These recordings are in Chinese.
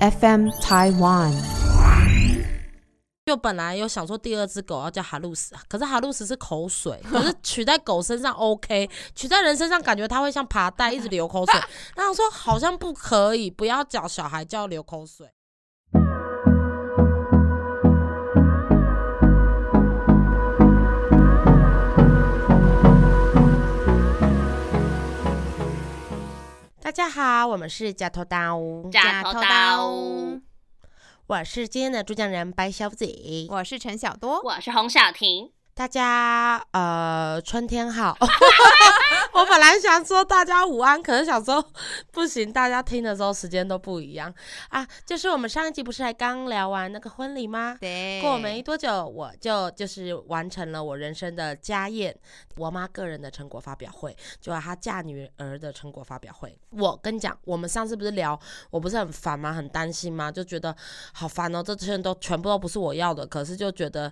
FM Taiwan。就本来有想说第二只狗要叫哈鲁斯，可是哈鲁斯是口水，可是取在狗身上 OK，取在人身上感觉它会像爬带一直流口水。然后说好像不可以，不要叫小孩叫流口水。大家好，我们是假头刀，假头刀，我是今天的主讲人白小姐，我是陈小多，我是洪小婷。大家呃，春天好。我本来想说大家午安，可是想说不行，大家听的时候时间都不一样啊。就是我们上一集不是还刚聊完那个婚礼吗？对。过没多久，我就就是完成了我人生的家宴，我妈个人的成果发表会，就她嫁女儿的成果发表会。我跟你讲，我们上次不是聊，我不是很烦吗？很担心吗？就觉得好烦哦，这些都全部都不是我要的，可是就觉得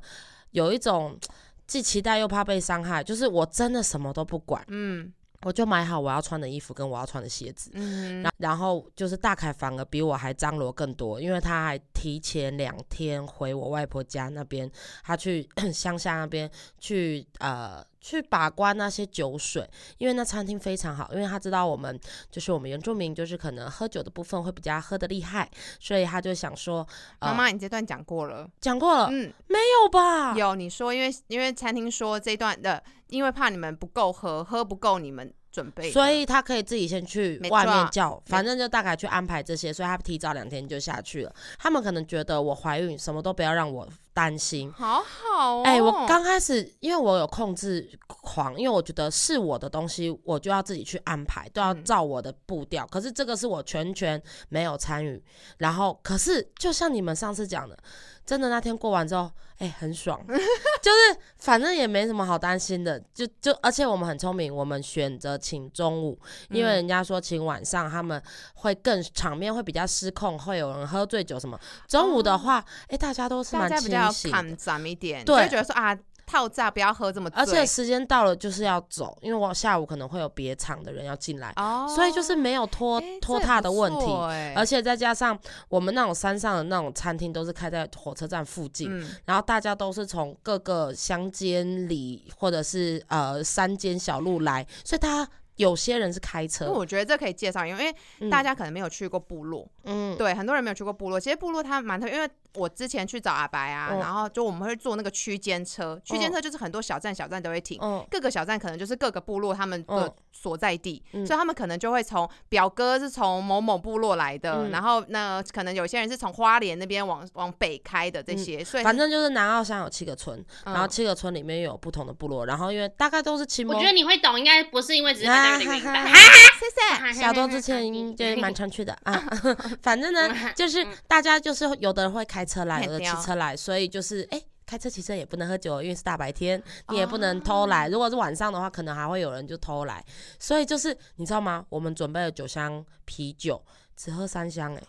有一种。既期待又怕被伤害，就是我真的什么都不管，嗯，我就买好我要穿的衣服跟我要穿的鞋子，嗯，然然后就是大凯反而比我还张罗更多，因为他还提前两天回我外婆家那边，他去 乡下那边去呃。去把关那些酒水，因为那餐厅非常好，因为他知道我们就是我们原住民，就是可能喝酒的部分会比较喝的厉害，所以他就想说，妈妈，你这段讲过了，讲过了，嗯，没有吧？有，你说，因为因为餐厅说这段的，因为怕你们不够喝，喝不够你们。准备，所以他可以自己先去外面叫，反正就大概去安排这些，所以他提早两天就下去了。他们可能觉得我怀孕，什么都不要让我担心，好好哦。哎，我刚开始因为我有控制狂，因为我觉得是我的东西，我就要自己去安排，都要照我的步调。可是这个是我全权没有参与，然后可是就像你们上次讲的。真的那天过完之后，哎，很爽，就是反正也没什么好担心的，就就而且我们很聪明，我们选择请中午，因为人家说请晚上他们会更场面会比较失控，会有人喝醉酒什么。中午的话，哎，大家都是蛮清醒，看咱一点，对，觉得说啊。套炸不要喝这么，而且时间到了就是要走，因为我下午可能会有别场的人要进来，所以就是没有拖拖沓的问题，而且再加上我们那种山上的那种餐厅都是开在火车站附近，然后大家都是从各个乡间里或者是呃山间小路来，所以他。有些人是开车，我觉得这可以介绍，因为大家可能没有去过部落，嗯，对，很多人没有去过部落。其实部落它蛮特别，因为我之前去找阿白啊，然后就我们会坐那个区间车，区间车就是很多小站小站都会停，各个小站可能就是各个部落他们的所在地，所以他们可能就会从表哥是从某某部落来的，然后那可能有些人是从花莲那边往往北开的这些，所以反正就是南澳乡有七个村，然后七个村里面有不同的部落，然后因为大概都是亲，我觉得你会懂，应该不是因为只是。哈哈哈。谢谢小东之前 就是蛮常去的啊，反正呢就是大家就是有的人会开车来，有的骑车来，所以就是哎开车骑车也不能喝酒，因为是大白天，你也不能偷来。如果是晚上的话，可能还会有人就偷来，所以就是你知道吗？我们准备了九箱啤酒，只喝三箱哎，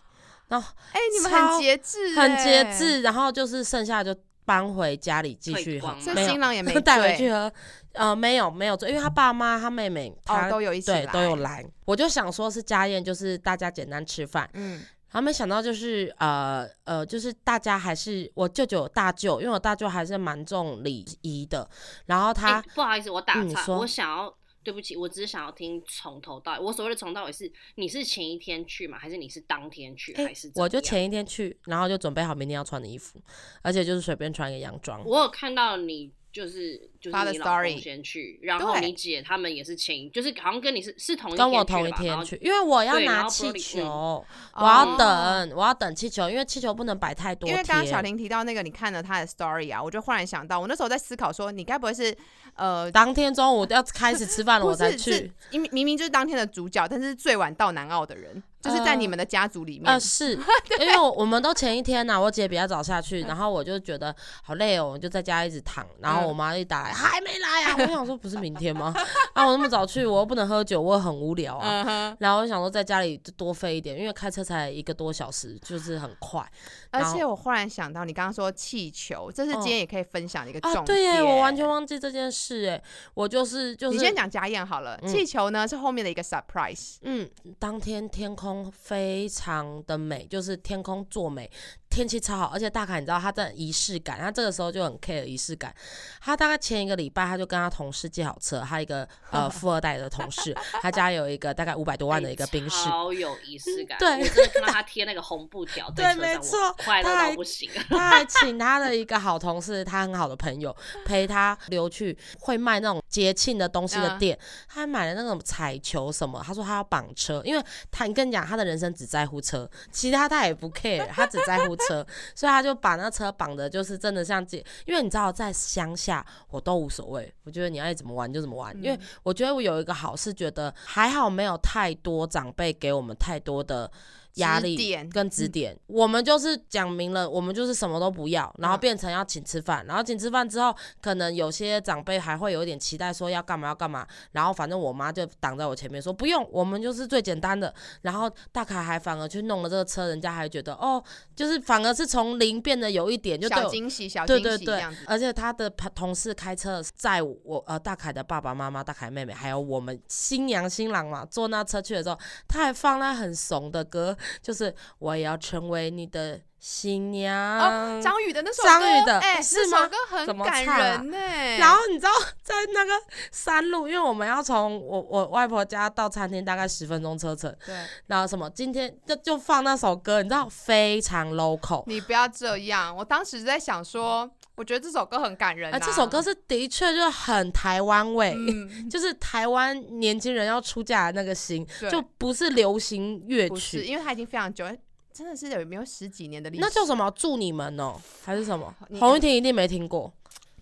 然后哎你们很节制，很节制，然后就是剩下就。搬回家里继续喝，所以新郎也没 带回去喝。呃，没有没有因为他爸妈、他妹妹，他都有一起对都有来。我就想说是家宴，就是大家简单吃饭。嗯，然后没想到就是呃呃，就是大家还是我舅舅大舅，因为我大舅还是蛮重礼仪的。然后他不好意思，我打岔，我想要。对不起，我只是想要听从头到尾。我所谓的从头到尾是，你是前一天去吗？还是你是当天去？还是我就前一天去，然后就准备好明天要穿的衣服，而且就是随便穿一个洋装。我有看到你。就是就是你老公先去，然后你姐他们也是请，就是好像跟你是是同跟我同一天去，因为我要拿气球，我要等我要等气球，因为气球不能摆太多。因为刚刚小林提到那个，你看了他的 story 啊，我就忽然想到，我那时候在思考说，你该不会是呃当天中午要开始吃饭了我才去？因明明就是当天的主角，但是最晚到南澳的人。就是在你们的家族里面，呃，是 因为我们都前一天呢，我姐比较早下去，然后我就觉得好累哦，我就在家一直躺，然后我妈一打来还没来啊，我想说不是明天吗？啊，我那么早去，我又不能喝酒，我很无聊啊，然后我想说在家里就多费一点，因为开车才一个多小时，就是很快。而且我忽然想到，你刚刚说气球，这是今天也可以分享的一个重点。对耶，我完全忘记这件事哎，我就是就是你先讲家宴好了，气球呢是后面的一个 surprise。嗯，当天天。空非常的美，就是天空作美。天气超好，而且大凯你知道他的仪式感，他这个时候就很 care 仪式感。他大概前一个礼拜他就跟他同事借好车，他一个呃 富二代的同事，他家有一个大概五百多万的一个宾士，超有仪式感。对，我真的看到他贴那个红布条，对，没错，快乐到不行。他还请他的一个好同事，他很好的朋友陪他溜去会卖那种节庆的东西的店，他还买了那种彩球什么，他说他要绑车，因为他你跟你讲他的人生只在乎车，其他他也不 care，他只在乎。车，所以他就把那车绑的，就是真的像这，因为你知道在乡下我都无所谓，我觉得你爱怎么玩就怎么玩，因为我觉得我有一个好是觉得还好没有太多长辈给我们太多的。压力跟指点，我们就是讲明了，我们就是什么都不要，然后变成要请吃饭，然后请吃饭之后，可能有些长辈还会有一点期待，说要干嘛要干嘛，然后反正我妈就挡在我前面说不用，我们就是最简单的，然后大凯还反而去弄了这个车，人家还觉得哦，就是反而是从零变得有一点就小惊喜，小惊喜对对对，而且他的同事开车载我呃大凯的爸爸妈妈、大凯妹妹，还有我们新娘新郎嘛，坐那车去的时候，他还放那很怂的歌。就是我也要成为你的新娘。哦，张宇的那首歌，张宇的，哎，是吗？歌很感人呢。然后你知道，在那个山路，因为我们要从我我外婆家到餐厅大概十分钟车程。对。然后什么？今天就就放那首歌，你知道，非常 local。你不要这样，我当时在想说。我觉得这首歌很感人。啊，这首歌是的确就很台湾味，就是台湾年轻人要出嫁的那个心，就不是流行乐曲，因为它已经非常久，真的是有没有十几年的历史？那叫什么？祝你们哦，还是什么？洪玉婷一定没听过。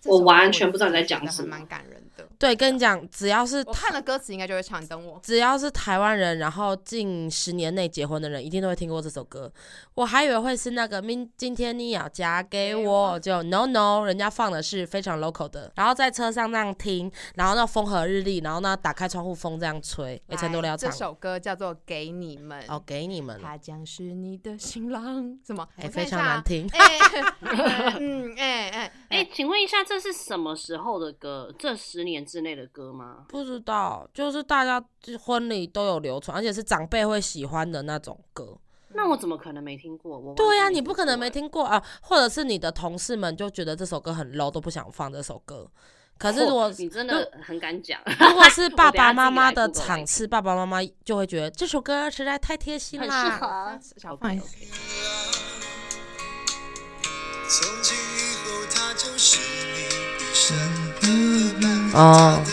我完全不知道你在讲什么，蛮感人的。对，跟你讲，只要是看了歌词，应该就会唱。等我，只要是台湾人，然后近十年内结婚的人，一定都会听过这首歌。我还以为会是那个明今天你要嫁给我，就 no no，人家放的是非常 local 的。然后在车上那样听，然后那风和日丽，然后呢打开窗户风这样吹。哎，成都要唱这首歌叫做《给你们》哦，给你们。他将是你的新郎，什么？哎，非常难听。嗯，哎哎哎，请问一下，这是什么时候的歌？这十年之内的歌吗？不知道，就是大家婚礼都有流传，而且是长辈会喜欢的那种歌。那我怎么可能没听过？我对呀，你不可能没听过啊！或者是你的同事们就觉得这首歌很 low，都不想放这首歌。可是我 你真的很敢讲。如果是 爸爸妈妈的场次，爸爸妈妈就会觉得这首歌实在太贴心了，很适合小朋友。哦。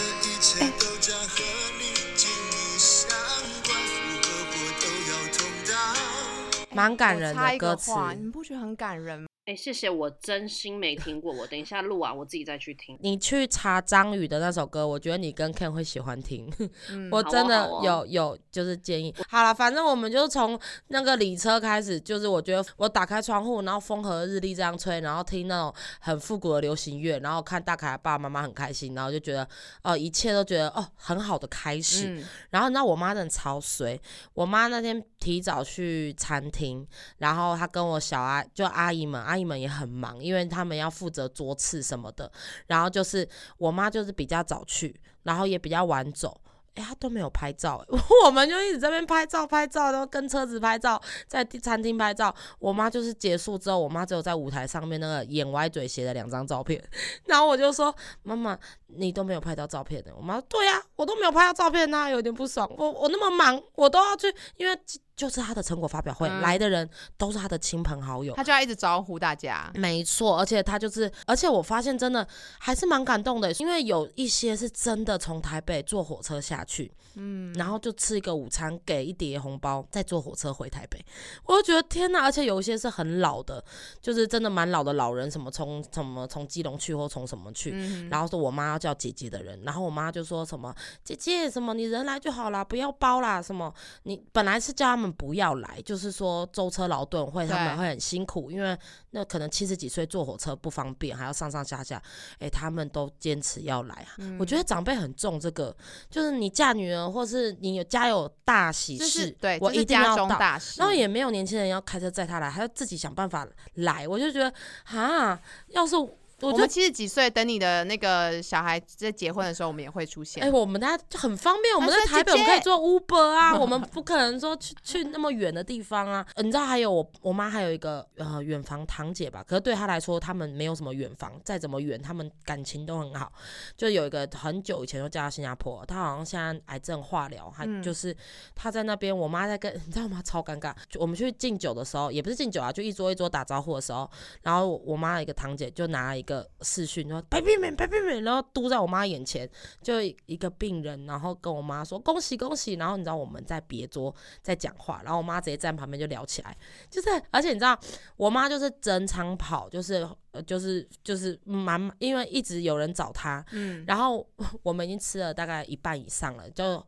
蛮感人的歌词，你不觉得很感人吗？哎，谢谢，我真心没听过。我等一下录完，我自己再去听。你去查张宇的那首歌，我觉得你跟 Ken 会喜欢听。我真的有有就是建议。好了，反正我们就从那个礼车开始，就是我觉得我打开窗户，然后风和日丽这样吹，然后听那种很复古的流行乐，然后看大凯爸爸妈妈很开心，然后就觉得哦，一切都觉得哦很好的开始。然后你知道我妈真的超随，我妈那天提早去餐厅，然后她跟我小阿就阿姨们。阿姨们也很忙，因为他们要负责桌次什么的。然后就是我妈就是比较早去，然后也比较晚走。哎，他都没有拍照，我们就一直在那边拍照拍照，然后跟车子拍照，在餐厅拍照。我妈就是结束之后，我妈只有在舞台上面那个眼歪嘴斜的两张照片。然后我就说：“妈妈，你都没有拍到照片的。”我妈说：“对呀，我都没有拍到照片，那有点不爽。我我那么忙，我都要去，因为。”就是他的成果发表会来的人都是他的亲朋好友，他就要一直招呼大家。没错，而且他就是，而且我发现真的还是蛮感动的，因为有一些是真的从台北坐火车下去，嗯，然后就吃一个午餐，给一叠红包，再坐火车回台北。我就觉得天哪！而且有一些是很老的，就是真的蛮老的老人，什么从什么从基隆去或从什么去，然后说我妈要叫姐姐的人，然后我妈就说什么姐姐什么你人来就好啦，不要包啦，什么你本来是叫他们。不要来，就是说舟车劳顿会他们会很辛苦，因为那可能七十几岁坐火车不方便，还要上上下下，哎，他们都坚持要来啊。我觉得长辈很重这个，就是你嫁女儿或是你有家有大喜事，对我一定要到。然后也没有年轻人要开车载他来，还要自己想办法来。我就觉得啊，要是。我们七十几岁，等你的那个小孩在结婚的时候，我们也会出现。哎，我们家就很方便，我们在台北我们可以做 Uber 啊，我们不可能说去去那么远的地方啊。你知道还有我我妈还有一个呃远房堂姐吧？可是对她来说，他们没有什么远房，再怎么远，他们感情都很好。就有一个很久以前就嫁到新加坡，她好像现在癌症化疗，还就是她在那边，我妈在跟你知道吗？超尴尬。我们去敬酒的时候，也不是敬酒啊，就一桌一桌打招呼的时候，然后我妈一个堂姐就拿了一个视讯说白冰美白冰美，然后嘟在我妈眼前，就一个病人，然后跟我妈说恭喜恭喜，然后你知道我们在别桌在讲话，然后我妈直接站旁边就聊起来，就是而且你知道我妈就是整场跑，就是呃就是就是蛮因为一直有人找他，嗯，然后我们已经吃了大概一半以上了，就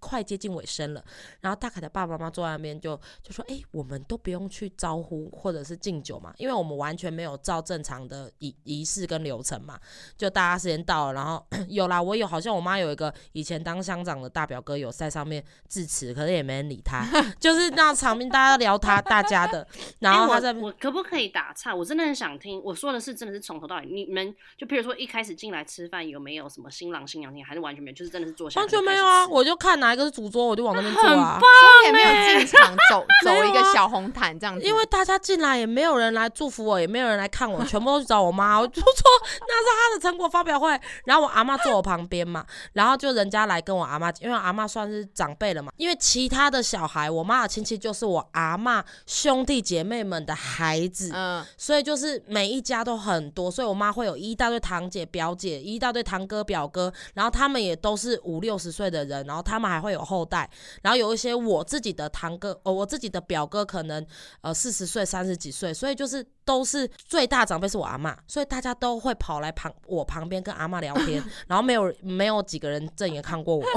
快接近尾声了，然后大凯的爸爸妈妈坐在那边就就说哎，我们都不用去招呼或者是敬酒嘛，因为我们完全没有照正常的仪仪式跟流程嘛，就大家时间到了，然后 有啦，我有好像我妈有一个以前当乡长的大表哥有在上面致辞，可是也没人理他，就是那场面大家聊他大家的，然后他在我可不可以打岔？我真的很想听，我说的是真的是从头到尾，你们就譬如说一开始进来吃饭有没有什么新郎新娘你，还是完全没有，就是真的是坐下完全没有啊，我就看哪一个是主桌，我就往那边坐啊，所以也没有进场走 走一个小红毯这样子，因为大家进来也没有人来祝福我，也没有人来看我，全部都去找我妈，我就说那是他的成果发表会，然后我阿妈坐我旁边嘛，然后就人家来跟我阿妈，因为阿妈算是长辈了嘛，因为其他的小孩，我妈的亲戚就是我阿妈兄弟姐妹们的孩子，嗯，所以就是每一家都很多，所以我妈会有一大堆堂姐表姐，一大堆堂哥表哥，然后他们也都是五六十岁的人，然后他们还会有后代，然后有一些我自己的堂哥，哦，我自己的表哥可能呃四十岁三十几岁，所以就是都是最大长辈是我阿妈，所以大家都会跑来旁我旁边跟阿妈聊天，然后没有没有几个人正眼看过我，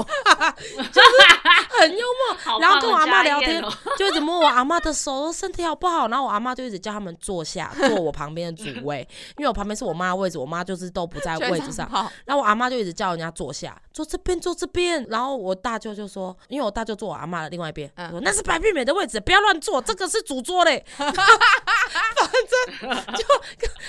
就是很幽默，然后跟我阿妈聊天，就一直摸我阿妈的手，身体好不好？然后我阿妈就一直叫他们坐下，坐我旁边的主位，因为我旁边是我妈的位置，我妈就是都不在位置上，然后我阿妈就一直叫人家坐下，坐这边，坐这边。然后我大舅就说，因为我大舅坐我阿妈的另外一边，说那是白碧美的位置，不要乱坐，这个是主桌嘞。反正 就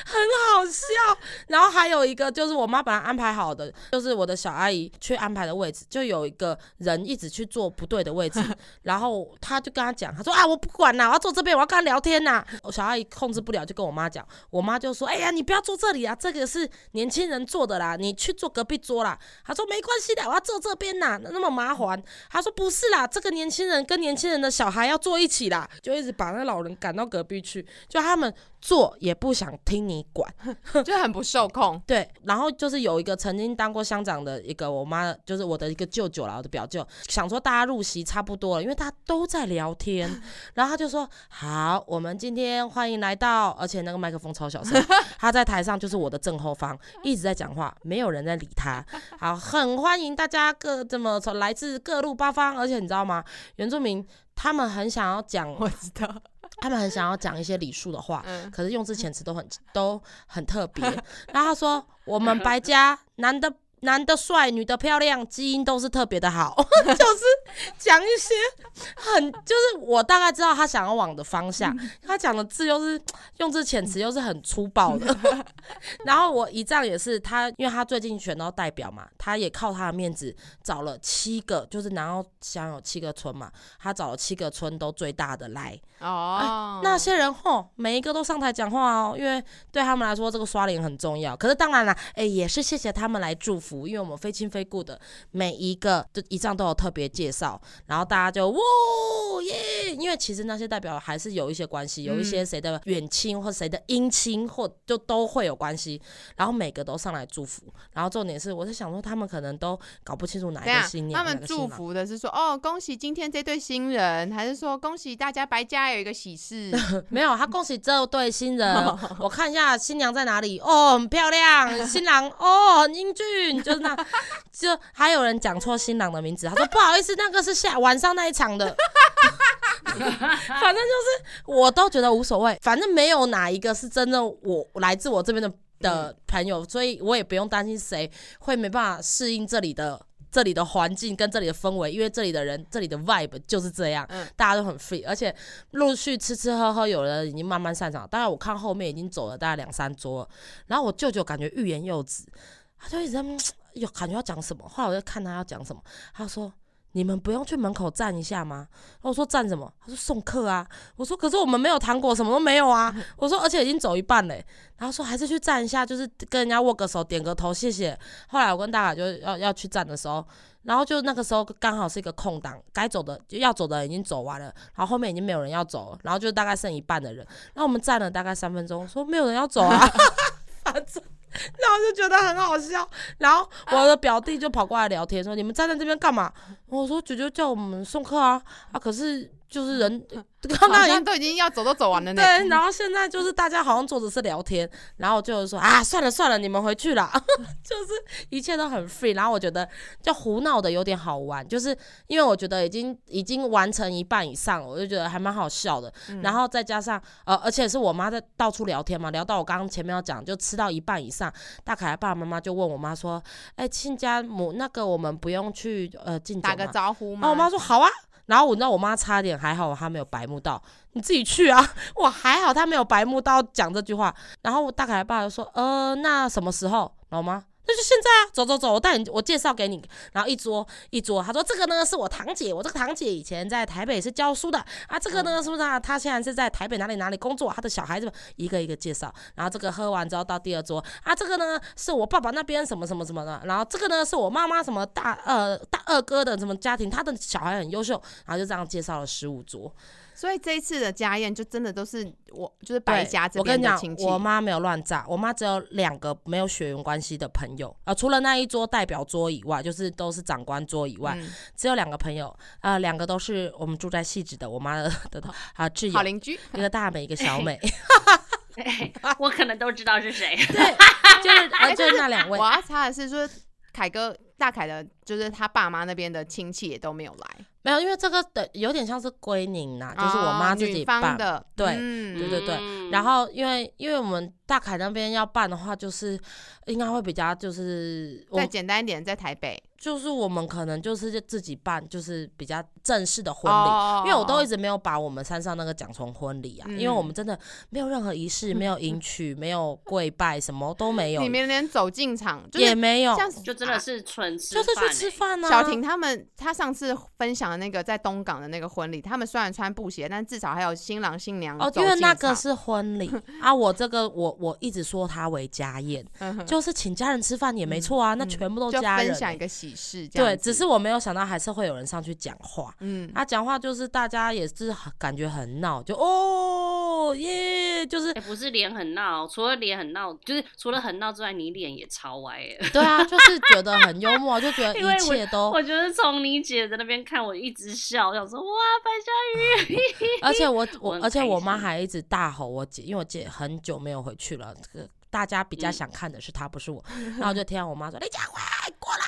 很好笑。然后还有一个就是我妈本来安排好的，就是我的小阿姨去安排的位置，就有一个人一直去坐不对的位置，然后她就跟他讲，她说啊我不管啦，我要坐这边，我要跟他聊天呐。我小阿姨控制不了，就跟我妈讲，我妈就说，哎呀你不要坐这里啊，这个是年轻人坐的啦，你去坐隔壁桌啦。她说没关系的，我要坐这边呐，那么麻烦。她说不是啦，这个年轻人跟年轻人的小孩要坐一起啦，就一直把那老人赶到隔壁去，就他们。做也不想听你管，就很不受控。对，然后就是有一个曾经当过乡长的一个我妈，就是我的一个舅舅啦，我的表舅，想说大家入席差不多了，因为大家都在聊天，然后他就说：“好，我们今天欢迎来到，而且那个麦克风超小声，他在台上就是我的正后方，一直在讲话，没有人在理他。好，很欢迎大家各这么从来自各路八方，而且你知道吗？原住民他们很想要讲，我知道。”他们很想要讲一些礼数的话，可是用字遣词都很都很特别。然后他说：“我们白家男的。”男的帅，女的漂亮，基因都是特别的好，就是讲一些很，就是我大概知道他想要往的方向。他讲的字又是用字遣词又是很粗暴的。然后我姨丈也是，他因为他最近选到代表嘛，他也靠他的面子找了七个，就是然后想有七个村嘛，他找了七个村都最大的来。哦，那些人吼，每一个都上台讲话哦，因为对他们来说这个刷脸很重要。可是当然了，哎，也是谢谢他们来祝福。因为我们非亲非故的每一个就一仗都有特别介绍，然后大家就哇耶！因为其实那些代表还是有一些关系，有一些谁的远亲或谁的姻亲，或就都会有关系。然后每个都上来祝福，然后重点是，我是想说他们可能都搞不清楚哪一个新娘。他们祝福的是说哦，恭喜今天这对新人，还是说恭喜大家白家有一个喜事？没有，他恭喜这对新人。我看一下新娘在哪里？哦，很漂亮。新郎哦，很英俊。就是那，就还有人讲错新郎的名字，他说不好意思，那个是下晚上那一场的。反正就是我都觉得无所谓，反正没有哪一个是真正我来自我这边的的朋友，所以我也不用担心谁会没办法适应这里的这里的环境跟这里的氛围，因为这里的人，这里的 vibe 就是这样，大家都很 free，而且陆续吃吃喝喝，有人已经慢慢散场。大概我看后面已经走了大概两三桌，然后我舅舅感觉欲言又止，他就一直在 有感觉要讲什么，后来我就看他要讲什么，他说。你们不用去门口站一下吗？我说站什么？他说送客啊。我说可是我们没有糖果，什么都没有啊。我说而且已经走一半嘞。然后说还是去站一下，就是跟人家握个手，点个头，谢谢。后来我跟大凯就要要去站的时候，然后就那个时候刚好是一个空档，该走的就要走的已经走完了，然后后面已经没有人要走，然后就大概剩一半的人。然后我们站了大概三分钟，说没有人要走啊。反正。然后就觉得很好笑，然后我的表弟就跑过来聊天说：“你们站在这边干嘛？”我说：“舅舅叫我们送客啊，啊，可是。”就是人 刚刚都已经要走都走完了呢。对，然后现在就是大家好像坐着是聊天，然后就是说啊，算了算了，你们回去了，就是一切都很 free。然后我觉得就胡闹的有点好玩，就是因为我觉得已经已经完成一半以上了，我就觉得还蛮好笑的。然后再加上呃，而且是我妈在到处聊天嘛，聊到我刚刚前面要讲，就吃到一半以上，大凯爸爸妈妈就问我妈说：“哎，亲家母那个我们不用去呃进打个招呼吗？”我妈说：“好啊。”然后我知道我妈差点还好，她没有白目到，你自己去啊！我还好，她没有白目到讲这句话。然后我大凯爸就说：“呃，那什么时候，老妈？”那就现在啊，走走走，我带你，我介绍给你。然后一桌一桌，他说这个呢是我堂姐，我这个堂姐以前在台北是教书的啊。这个呢是不是啊？她现在是在台北哪里哪里工作？她的小孩子一个一个介绍。然后这个喝完之后到第二桌啊，这个呢是我爸爸那边什么什么什么的。然后这个呢是我妈妈什么大呃大二哥的什么家庭，他的小孩很优秀。然后就这样介绍了十五桌。所以这一次的家宴就真的都是我就是白家这边的亲戚。我妈没有乱炸，我妈只有两个没有血缘关系的朋友啊，除了那一桌代表桌以外，就是都是长官桌以外，只有两个朋友啊，两个都是我们住在戏子的，我妈的的啊挚友，好邻居，一个大美，一个小美，我可能都知道是谁，对，就是就是那两位。我要查的是说凯哥大凯的，就是他爸妈那边的亲戚也都没有来。没有，因为这个的有点像是归宁呐，就是我妈自己办的，对，对对对。然后因为因为我们大凯那边要办的话，就是应该会比较就是再简单一点，在台北。就是我们可能就是自己办，就是比较正式的婚礼，因为我都一直没有把我们山上那个讲成婚礼啊，因为我们真的没有任何仪式，没有迎娶，没有跪拜，什么都没有，你们连走进场也没有，这样就真的是纯吃，就是去吃饭呢。小婷他们，他上次分享的那个在东港的那个婚礼，他们虽然穿布鞋，但至少还有新郎新娘哦，因为那个是婚礼。啊。我这个我我一直说它为家宴，就是请家人吃饭也没错啊，那全部都家人分享一个喜事。对，只是我没有想到还是会有人上去讲话。嗯，他讲话就是大家也是感觉很闹，就哦耶，就是不是脸很闹，除了脸很闹，就是除了很闹之外，你脸也超歪。对啊，就是觉得很幽默，就觉得 一切都。我觉得从你姐在那边看，我一直笑，想说哇，白嘉宇。而且我我而且我妈还一直大吼我姐，因为我姐很久没有回去了。这个大家比较想看的是他，不是我。然后就听到我妈说：“李佳慧，过来。”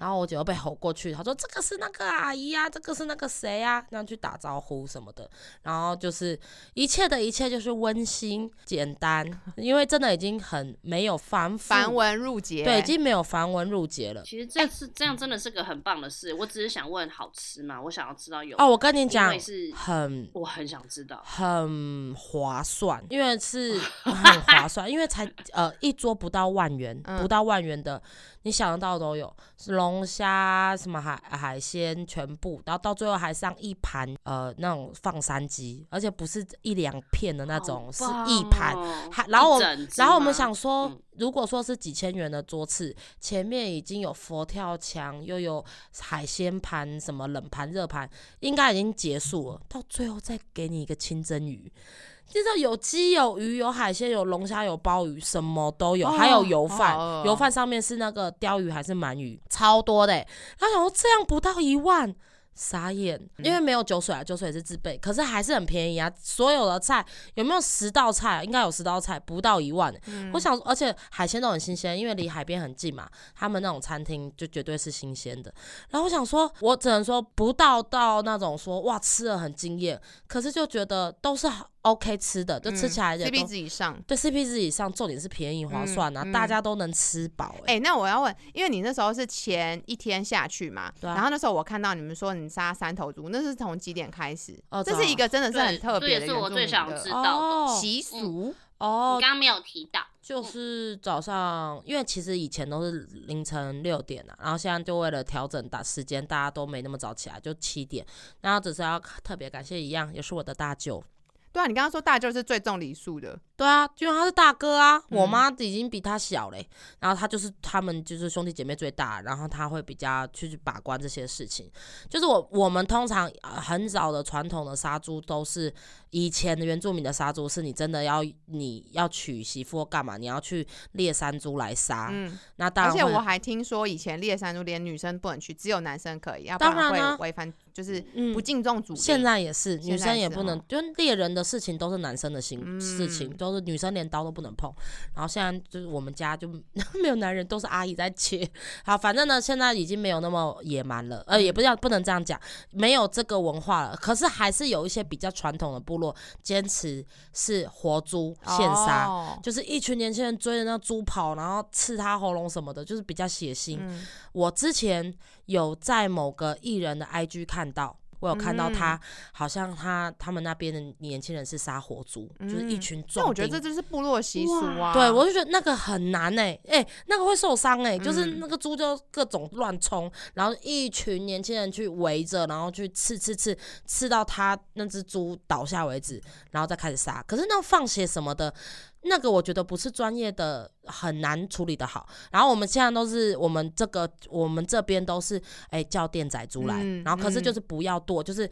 然后我姐又被吼过去，她说：“这个是那个阿姨啊，这个是那个谁啊？”那样去打招呼什么的。然后就是一切的一切就是温馨简单，因为真的已经很没有繁繁文缛节，对，已经没有繁文缛节了。其实这次这样，真的是个很棒的事。我只是想问，好吃吗？我想要知道有哦。我跟你讲，是很，我很想知道，很划算，因为是 很划算，因为才呃一桌不到万元，不到万元的。你想得到都有，是龙虾什么海海鲜全部，然后到最后还上一盘呃那种放山鸡，而且不是一两片的那种，是一盘。还然后我然后我们想说，如果说是几千元的桌次，前面已经有佛跳墙，又有海鲜盘，什么冷盘热盘，应该已经结束了。到最后再给你一个清蒸鱼。就是有鸡有鱼有海鲜有龙虾有鲍鱼什么都有，还有油饭，油饭上面是那个鲷鱼还是鳗鱼，超多的。他想说这样不到一万，傻眼，因为没有酒水啊，酒水是自备，可是还是很便宜啊。所有的菜有没有十道菜？应该有十道菜，不到一万。我想，而且海鲜都很新鲜，因为离海边很近嘛，他们那种餐厅就绝对是新鲜的。然后我想说，我只能说不到到那种说哇吃了很惊艳，可是就觉得都是好。OK 吃的，就吃起来，CP 值以上，对 CP 值以上，重点是便宜划算啊，大家都能吃饱。哎，那我要问，因为你那时候是前一天下去嘛，然后那时候我看到你们说你杀三头猪，那是从几点开始？哦，这是一个真的是很特别的，是我最想知道的习俗。哦，你刚刚没有提到，就是早上，因为其实以前都是凌晨六点啊，然后现在就为了调整打时间，大家都没那么早起来，就七点。然后只是要特别感谢一样，也是我的大舅。对啊，你刚刚说大舅是最重礼数的。对啊，因为他是大哥啊，我妈已经比他小嘞，然后他就是他们就是兄弟姐妹最大，然后他会比较去把关这些事情。就是我我们通常很早的传统的杀猪都是以前的原住民的杀猪，是你真的要你要娶媳妇干嘛，你要去猎山猪来杀。嗯，那当然。而且我还听说以前猎山猪连女生不能去，只有男生可以，要不然会违反就是不敬重主。现在也是，女生也不能，就猎人的事情都是男生的行事情都。是女生连刀都不能碰，然后现在就是我们家就 没有男人，都是阿姨在切。好，反正呢，现在已经没有那么野蛮了，呃，也不要不能这样讲，没有这个文化了。可是还是有一些比较传统的部落坚持是活猪现杀，就是一群年轻人追着那猪跑，然后刺他喉咙什么的，就是比较血腥。我之前有在某个艺人的 IG 看到。我有看到他，好像他他们那边的年轻人是杀活猪，就是一群壮。但我觉得这就是部落习俗啊。对，我就觉得那个很难哎，哎，那个会受伤哎，就是那个猪就各种乱冲，然后一群年轻人去围着，然后去刺刺刺，刺到他那只猪倒下为止，然后再开始杀。可是那放血什么的。那个我觉得不是专业的，很难处理的好。然后我们现在都是我们这个我们这边都是哎叫店仔猪来，然后可是就是不要剁，就是。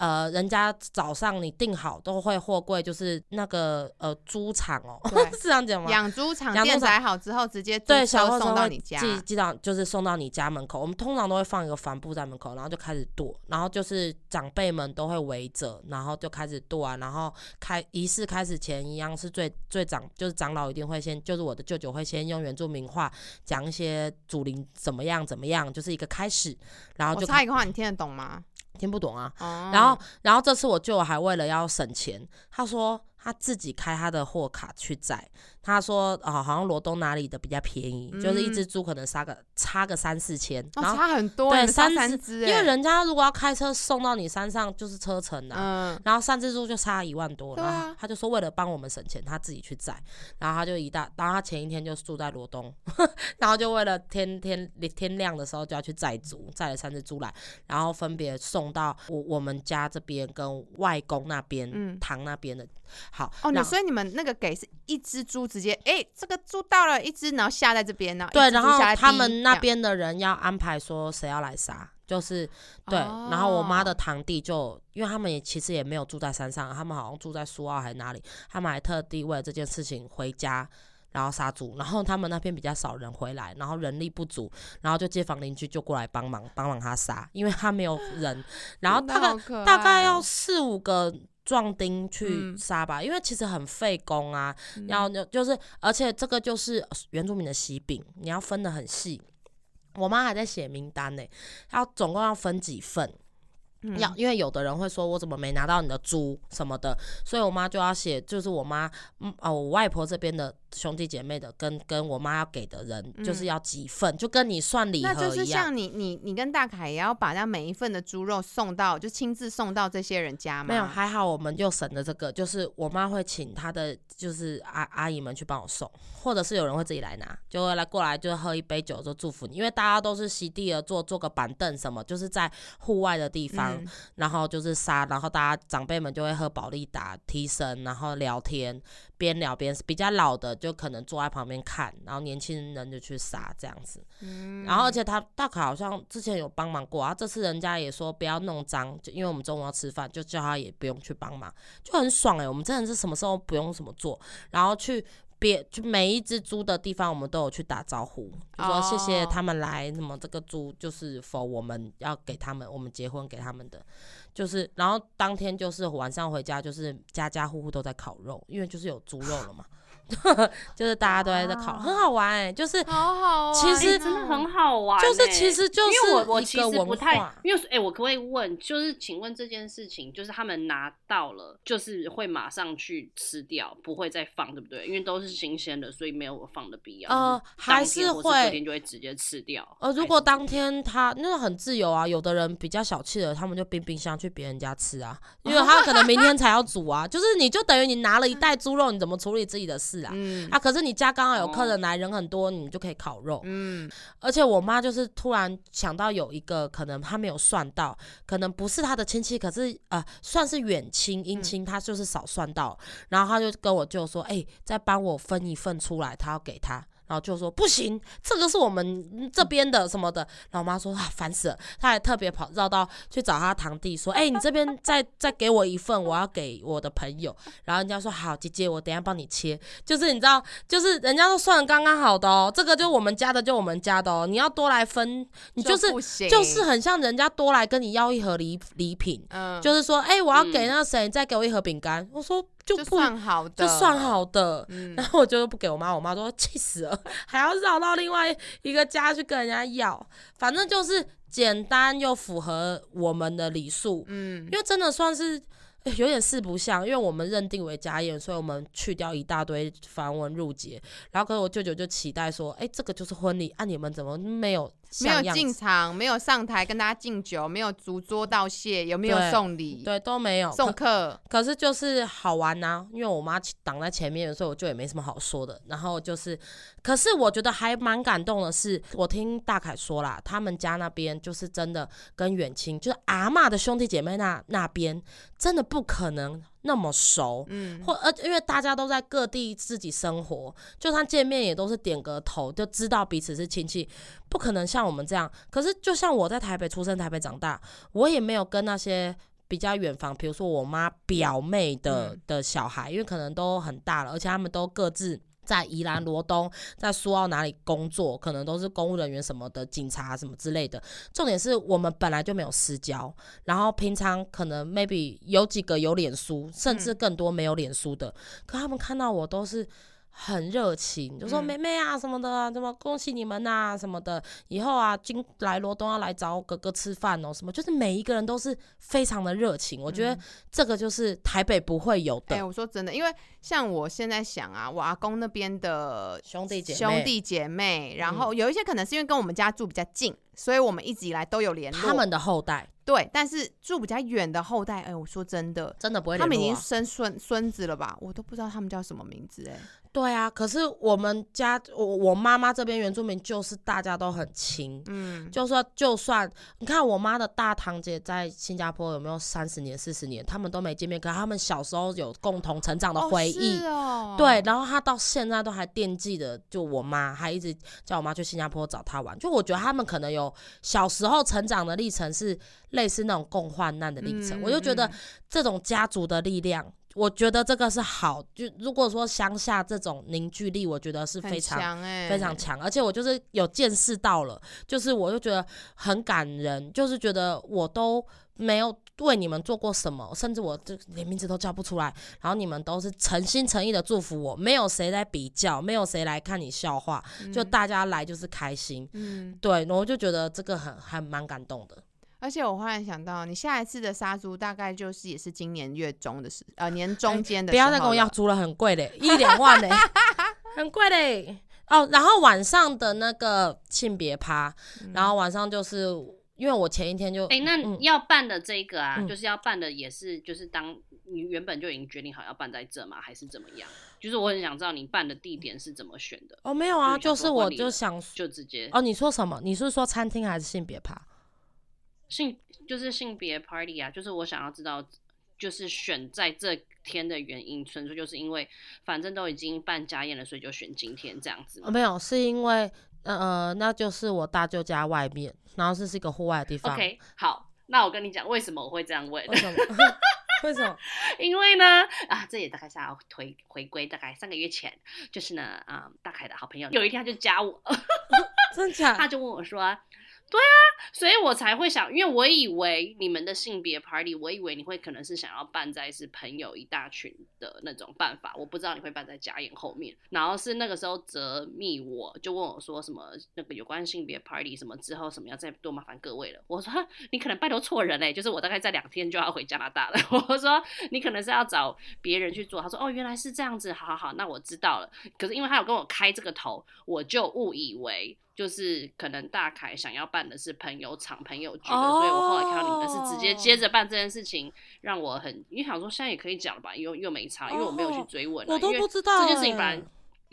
呃，人家早上你订好都会货柜，就是那个呃猪场哦，是这样讲吗？养猪场电载好之后，直接对小送到你家，寄寄到就是送到你家门口。我们通常都会放一个帆布在门口，然后就开始剁，然后就是长辈们都会围着，然后就开始剁啊。然后开仪式开始前一样是最最长，就是长老一定会先，就是我的舅舅会先用原住民话讲一些祖灵怎么样怎么样，就是一个开始。然后就插一个话，你听得懂吗？听不懂啊，然后，然后这次我舅还为了要省钱，他说他自己开他的货卡去载。他说：“哦，好像罗东哪里的比较便宜，就是一只猪可能杀个差个三四千，然后差很多，对，三三只，因为人家如果要开车送到你山上，就是车程的，嗯，然后三只猪就差一万多，然后他就说为了帮我们省钱，他自己去载，然后他就一大，然后他前一天就住在罗东，然后就为了天天天亮的时候就要去载猪，载了三只猪来，然后分别送到我我们家这边跟外公那边，嗯，堂那边的。”好哦，那所以你们那个给是一只猪直接，哎，这个猪到了一只，然后下在这边呢。对，然后他们那边的人要安排说谁要来杀，就是对。然后我妈的堂弟就，因为他们也其实也没有住在山上，他们好像住在苏澳还是哪里，他们还特地为了这件事情回家，然后杀猪。然后他们那边比较少人回来，然后人力不足，然后就街坊邻居就过来帮忙帮忙他杀，因为他没有人，然后大概大概要四五个。壮丁去杀吧，因为其实很费工啊，要就是，而且这个就是原住民的喜饼，你要分的很细。我妈还在写名单呢，要总共要分几份。要，因为有的人会说，我怎么没拿到你的猪什么的，所以我妈就要写，就是我妈，嗯，哦，我外婆这边的兄弟姐妹的，跟跟我妈要给的人，就是要几份，就跟你算礼盒一样。那就是像你，你，你跟大凯也要把那每一份的猪肉送到，就亲自送到这些人家吗？没有，还好，我们就省了这个，就是我妈会请她的，就是阿阿姨们去帮我送，或者是有人会自己来拿，就会来过来，就喝一杯酒就祝福你，因为大家都是席地而坐，坐个板凳什么，就是在户外的地方。然后就是杀，然后大家长辈们就会喝保利达提神，然后聊天，边聊边比较老的就可能坐在旁边看，然后年轻人就去杀这样子。嗯，然后而且他大凯好像之前有帮忙过啊，这次人家也说不要弄脏，就因为我们中午要吃饭，就叫他也不用去帮忙，就很爽哎，我们真的是什么时候不用什么做，然后去。别就每一只猪的地方，我们都有去打招呼，就说谢谢他们来。什么这个猪就是否我们要给他们，我们结婚给他们的，就是然后当天就是晚上回家，就是家家户户都在烤肉，因为就是有猪肉了嘛。就是大家都在这烤，很好玩哎，就是好好，其实真的很好玩，就是其实就是因为我我其实不太，因为哎，我可不可以问，就是请问这件事情，就是他们拿到了，就是会马上去吃掉，不会再放，对不对？因为都是新鲜的，所以没有我放的必要。呃，还是会，天就会直接吃掉。呃，如果当天他那个很自由啊，有的人比较小气的，他们就冰冰箱去别人家吃啊，因为他可能明天才要煮啊，就是你就等于你拿了一袋猪肉，你怎么处理自己的事啊？嗯，啊，可是你家刚好有客人来，人很多，你就可以烤肉。嗯，而且我妈就是突然想到有一个可能她没有算到，可能不是她的亲戚，可是呃算是远亲姻亲，她就是少算到，然后她就跟我舅说，哎，再帮我分一份出来，她要给他。然后就说不行，这个是我们这边的什么的。老妈说啊，烦死了，她还特别跑绕到去找她堂弟说，哎，你这边再再给我一份，我要给我的朋友。然后人家说好，姐姐，我等下帮你切。就是你知道，就是人家都算的刚刚好的哦，这个就我们家的，就我们家的哦。你要多来分，你就是就是很像人家多来跟你要一盒礼礼品，嗯就是说，哎，我要给那谁再给我一盒饼干。我说。就算好的，就算好的，然后我就不给我妈，我妈说气死了，还要绕到另外一个家去跟人家要，反正就是简单又符合我们的礼数，嗯，因为真的算是有点四不像，因为我们认定为家宴，所以我们去掉一大堆繁文缛节，然后可是我舅舅就期待说，哎，这个就是婚礼，啊，你们怎么没有？没有进场，没有上台跟大家敬酒，没有逐桌道谢，有没有送礼？对，都没有送客。可是就是好玩呐，因为我妈挡在前面，所以我就也没什么好说的。然后就是，可是我觉得还蛮感动的是，我听大凯说啦，他们家那边就是真的跟远亲，就是阿妈的兄弟姐妹那那边，真的不可能。那么熟，嗯，或呃，因为大家都在各地自己生活，就算见面也都是点个头，就知道彼此是亲戚，不可能像我们这样。可是，就像我在台北出生、台北长大，我也没有跟那些比较远房，比如说我妈表妹的的小孩，因为可能都很大了，而且他们都各自。在宜兰罗东，在苏澳哪里工作，可能都是公务人员什么的，警察什么之类的。重点是我们本来就没有私交，然后平常可能 maybe 有几个有脸书，甚至更多没有脸书的，可他们看到我都是。很热情，就说妹妹啊什么的，怎么恭喜你们呐什么的，以后啊今来罗东要来找哥哥吃饭哦，什么就是每一个人都是非常的热情，我觉得这个就是台北不会有的。哎，我说真的，因为像我现在想啊，我阿公那边的兄弟姐兄弟姐妹，然后有一些可能是因为跟我们家住比较近，所以我们一直以来都有联络。他们的后代。对，但是住比较远的后代，哎，我说真的，真的不会。他们已经生孙孙子了吧？我都不知道他们叫什么名字，哎。对啊，可是我们家我我妈妈这边原住民就是大家都很亲，嗯，就说就算你看我妈的大堂姐在新加坡有没有三十年四十年，他们都没见面，可他们小时候有共同成长的回忆，哦，对，然后他到现在都还惦记的，就我妈还一直叫我妈去新加坡找他玩，就我觉得他们可能有小时候成长的历程是类似那种共患难的历程，我就觉得这种家族的力量。我觉得这个是好，就如果说乡下这种凝聚力，我觉得是非常非常。强，而且我就是有见识到了，就是我就觉得很感人，就是觉得我都没有为你们做过什么，甚至我这连名字都叫不出来，然后你们都是诚心诚意的祝福我，没有谁来比较，没有谁来看你笑话，就大家来就是开心，嗯，对，我就觉得这个很还蛮感动的。而且我忽然想到，你下一次的杀猪大概就是也是今年月中的时，呃，年中间的。不要再跟我要猪了，很贵嘞，一两万嘞，很贵嘞。哦，然后晚上的那个性别趴，然后晚上就是因为我前一天就，哎，那要办的这个啊，就是要办的也是就是当你原本就已经决定好要办在这嘛？还是怎么样？就是我很想知道你办的地点是怎么选的。哦，没有啊，就是我就想就直接。哦，你说什么？你是说餐厅还是性别趴？性就是性别 party 啊，就是我想要知道，就是选在这天的原因，纯粹就是因为反正都已经办家宴了，所以就选今天这样子。没有，是因为呃，那就是我大舅家外面，然后这是一个户外的地方。OK，好，那我跟你讲，为什么我会这样问？为什么？为什么？因为呢，啊，这也大概是要回回归大概三个月前，就是呢，啊，大凯的好朋友有一天他就加我，真假？他就问我说。对啊，所以我才会想，因为我以为你们的性别 party，我以为你会可能是想要办在是朋友一大群的那种办法，我不知道你会办在家宴后面。然后是那个时候泽密我就问我说什么那个有关性别 party 什么之后什么要再多麻烦各位了。我说你可能拜托错人嘞，就是我大概在两天就要回加拿大了。我说你可能是要找别人去做。他说哦原来是这样子，好好好，那我知道了。可是因为他有跟我开这个头，我就误以为。就是可能大凯想要办的是朋友场朋友局的，所以我后来看到你们是直接接着办这件事情，让我很，因为想说现在也可以讲了吧，又又没差，因为我没有去追问，我都不知道这件事情本来。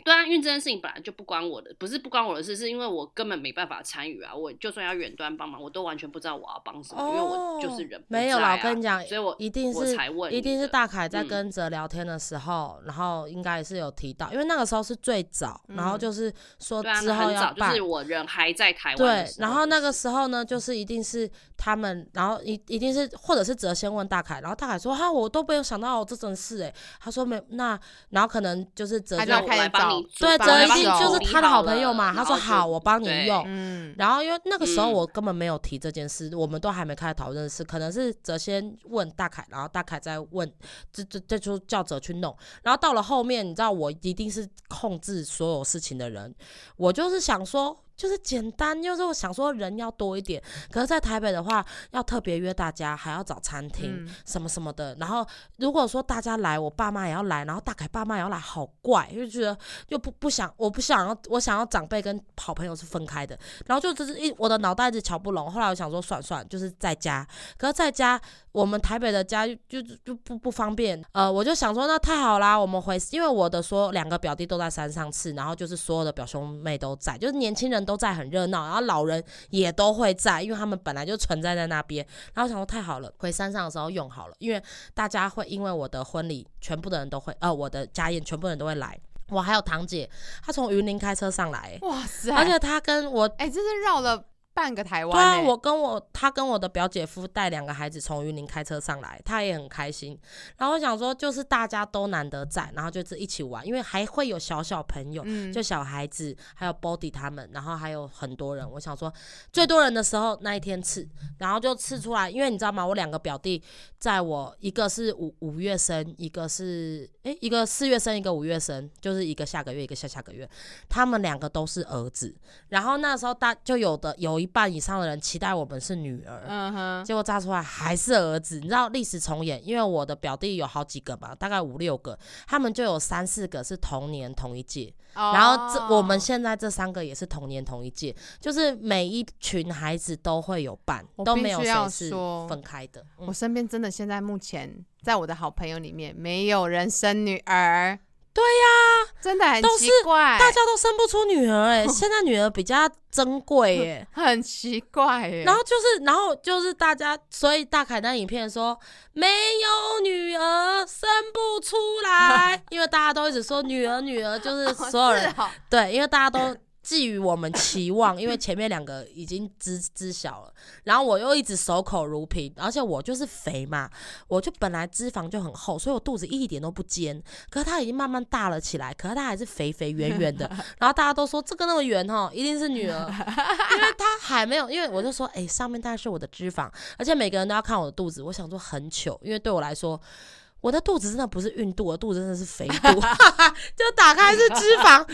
对啊，因为这件事情本来就不关我的，不是不关我的事，是因为我根本没办法参与啊。我就算要远端帮忙，我都完全不知道我要帮什么，因为我就是人没有啦。我跟你讲，所以我一定是才问，一定是大凯在跟哲聊天的时候，然后应该也是有提到，因为那个时候是最早，然后就是说之后要办，就是我人还在台湾。对，然后那个时候呢，就是一定是他们，然后一一定是或者是哲先问大凯，然后大凯说哈，我都没有想到这种事哎，他说没那，然后可能就是哲就来帮你，对哲。就是他的好朋友嘛，他说好，我帮你用。然后因为那个时候我根本没有提这件事，我们都还没开始讨论事，可能是哲先问大凯，然后大凯再问，这这这就叫哲去弄。然后到了后面，你知道我一定是控制所有事情的人，我就是想说。就是简单，就是我想说人要多一点，可是，在台北的话，要特别约大家，还要找餐厅什么什么的。然后，如果说大家来，我爸妈也要来，然后大凯爸妈也要来，好怪，就觉得又不不想，我不想要，我想要长辈跟好朋友是分开的。然后就只是一我的脑袋一直瞧不拢。后来我想说，算算，就是在家。可是在家，我们台北的家就就不不方便。呃，我就想说，那太好啦，我们回，因为我的说两个表弟都在山上吃，然后就是所有的表兄妹都在，就是年轻人。都在很热闹，然后老人也都会在，因为他们本来就存在在那边。然后想说太好了，回山上的时候用好了，因为大家会因为我的婚礼，全部的人都会，呃，我的家宴，全部人都会来。我还有堂姐，她从云林开车上来，哇塞！而且她跟我，哎，这是绕了。半个台湾，对啊，我跟我他跟我的表姐夫带两个孩子从云林开车上来，他也很开心。然后我想说，就是大家都难得在，然后就是一起玩，因为还会有小小朋友，就小孩子，还有 Body 他们，然后还有很多人。我想说，最多人的时候那一天吃，然后就吃出来，因为你知道吗？我两个表弟，在我一个是五五月生，一个是哎一个四月生，一个五月生，就是一个下个月，一个下下个月，他们两个都是儿子。然后那时候大就有的有一。半以上的人期待我们是女儿，嗯哼，结果炸出来还是儿子。你知道历史重演，因为我的表弟有好几个嘛，大概五六个，他们就有三四个是同年同一届，然后这我们现在这三个也是同年同一届，就是每一群孩子都会有伴，都没有谁是分开的。我身边真的现在目前在我的好朋友里面，没有人生女儿。对呀，真的很奇怪，大家都生不出女儿哎，现在女儿比较珍贵哎，很奇怪哎。然后就是，然后就是大家，所以大凯那影片说没有女儿生不出来，因为大家都一直说女儿女儿，就是所有人对，因为大家都。寄予我们期望，因为前面两个已经知知晓了，然后我又一直守口如瓶，而且我就是肥嘛，我就本来脂肪就很厚，所以我肚子一点都不尖，可是它已经慢慢大了起来，可是它还是肥肥圆圆的，然后大家都说这个那么圆哈，一定是女儿，因为它还没有，因为我就说，哎，上面大概是我的脂肪，而且每个人都要看我的肚子，我想说很糗，因为对我来说。我的肚子真的不是孕肚，我肚子真的是肥肚，就打开是脂肪。我想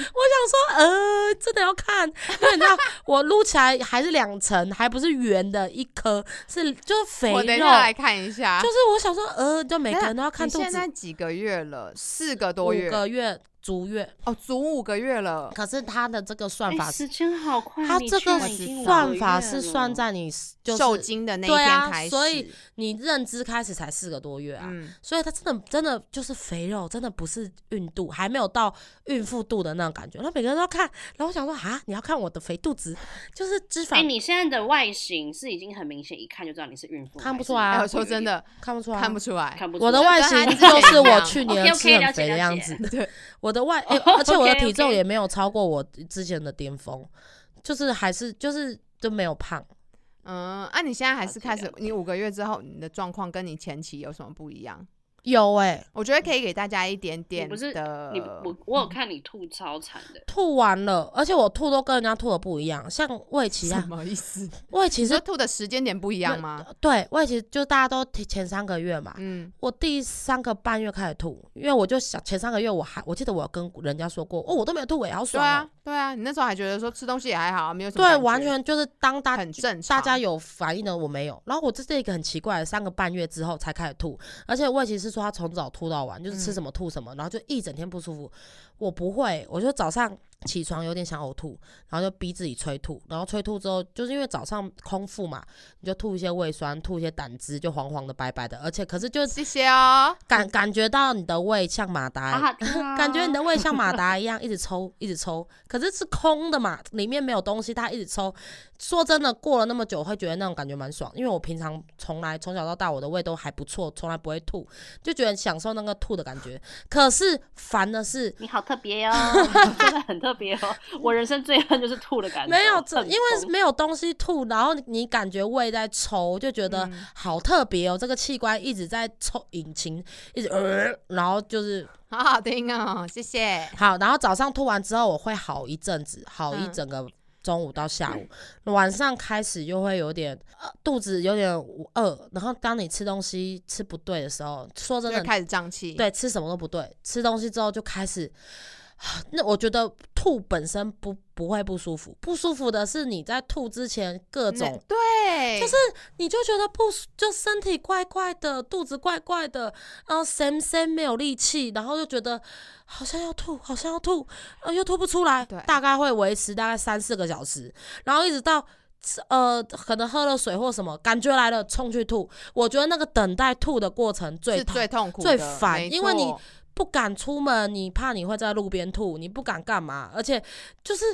说，呃，真的要看，因为你知道，我撸起来还是两层，还不是圆的一颗，是就是肥肉。我等下来看一下，就是我想说，呃，就每个人都要看肚子。现在几个月了？四个多月。五个月。足月哦，足五个月了。可是他的这个算法时间好快，他这个算法是算在你受精的那一天开始，所以你认知开始才四个多月啊。所以他真的真的就是肥肉，真的不是孕肚，还没有到孕妇肚的那种感觉。那每个人都要看，然后我想说啊，你要看我的肥肚子，就是脂肪。哎，你现在的外形是已经很明显，一看就知道你是孕妇，看不出来。说真的，看不出来，看不出来，看不出来。我的外形 就是我去年吃很肥的样子。对，我。的外，而且我的体重也没有超过我之前的巅峰，就是还是就是都没有胖。嗯，啊，你现在还是开始，你五个月之后你的状况跟你前期有什么不一样？有哎，我觉得可以给大家一点点不是的。你我我有看你吐超惨的，吐完了，而且我吐都跟人家吐的不一样。像魏琪啊，什么意思？魏琪是吐的时间点不一样吗？对，魏琪就大家都前三个月嘛，嗯，我第三个半月开始吐，因为我就想前三个月我还我记得我有跟人家说过，哦，我都没有吐，我也要爽。对啊，对啊，你那时候还觉得说吃东西也还好，没有什么。对，完全就是当大很正常，大家有反应的我没有。然后我这是一个很奇怪的，三个半月之后才开始吐，而且魏琪是说他从早吐到。到晚就是吃什么吐什么，然后就一整天不舒服。我不会，我就早上。起床有点想呕吐，然后就逼自己催吐，然后催吐之后，就是因为早上空腹嘛，你就吐一些胃酸，吐一些胆汁，就黄黄的、白白的，而且可是就谢谢哦，感感觉到你的胃像马达，感觉你的胃像马达一样一直抽，一直抽，可是是空的嘛，里面没有东西，它一直抽。说真的，过了那么久，会觉得那种感觉蛮爽，因为我平常从来从小到大我的胃都还不错，从来不会吐，就觉得享受那个吐的感觉。可是烦的是，你好特别哦，真的很特。别哦！我人生最恨就是吐的感觉。没有，因为没有东西吐，然后你感觉胃在抽，就觉得好特别哦。这个器官一直在抽引擎，一直呃，然后就是好好听哦，谢谢。好，然后早上吐完之后，我会好一阵子，好一整个中午到下午，晚上开始又会有点肚子有点饿，然后当你吃东西吃不对的时候，说真的开始胀气。对，吃什么都不对，吃东西之后就开始。那我觉得吐本身不不会不舒服，不舒服的是你在吐之前各种对，就是你就觉得不就身体怪怪的，肚子怪怪的，然后神神没有力气，然后就觉得好像要吐，好像要吐，呃又吐不出来，大概会维持大概三四个小时，然后一直到呃可能喝了水或什么感觉来了冲去吐，我觉得那个等待吐的过程最最痛苦最烦，因为你。不敢出门，你怕你会在路边吐，你不敢干嘛，而且就是。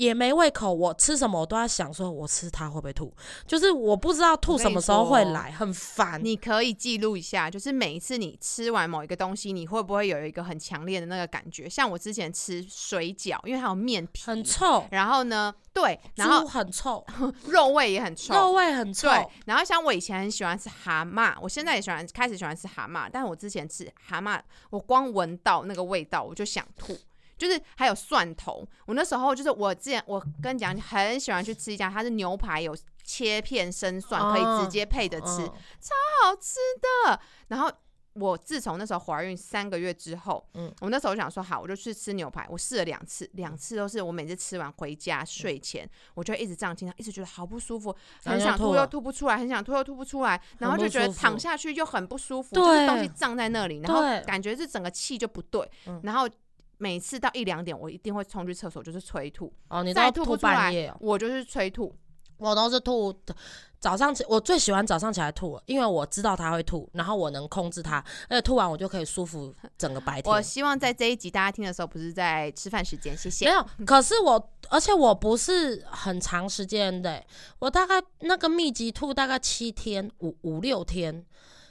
也没胃口，我吃什么我都在想，说我吃它会不会吐？就是我不知道吐什么时候会来，很烦。你可以记录一下，就是每一次你吃完某一个东西，你会不会有一个很强烈的那个感觉？像我之前吃水饺，因为它有面皮，很臭。然后呢，对，然后很臭，肉味也很臭，肉味很臭。对，然后像我以前很喜欢吃蛤蟆，我现在也喜欢，开始喜欢吃蛤蟆，但我之前吃蛤蟆，我光闻到那个味道我就想吐。就是还有蒜头，我那时候就是我之前我跟你讲，很喜欢去吃一家，它是牛排有切片生蒜，可以直接配着吃，超好吃的。然后我自从那时候怀孕三个月之后，嗯，我那时候想说好，我就去吃牛排，我试了两次，两次都是我每次吃完回家睡前，我就一直胀气，一直觉得好不舒服，很想吐又吐不出来，很想吐又吐不出来，然后就觉得躺下去又很不舒服，就是东西胀在那里，然后感觉是整个气就不对，然后。每次到一两点，我一定会冲去厕所，就是催吐。哦，你再吐不出来，我就是催吐。我都是吐的，早上起我最喜欢早上起来吐，因为我知道他会吐，然后我能控制他，而且吐完我就可以舒服整个白天。我希望在这一集大家听的时候，不是在吃饭时间，谢谢。没有，可是我，而且我不是很长时间的，我大概那个密集吐大概七天，五五六天。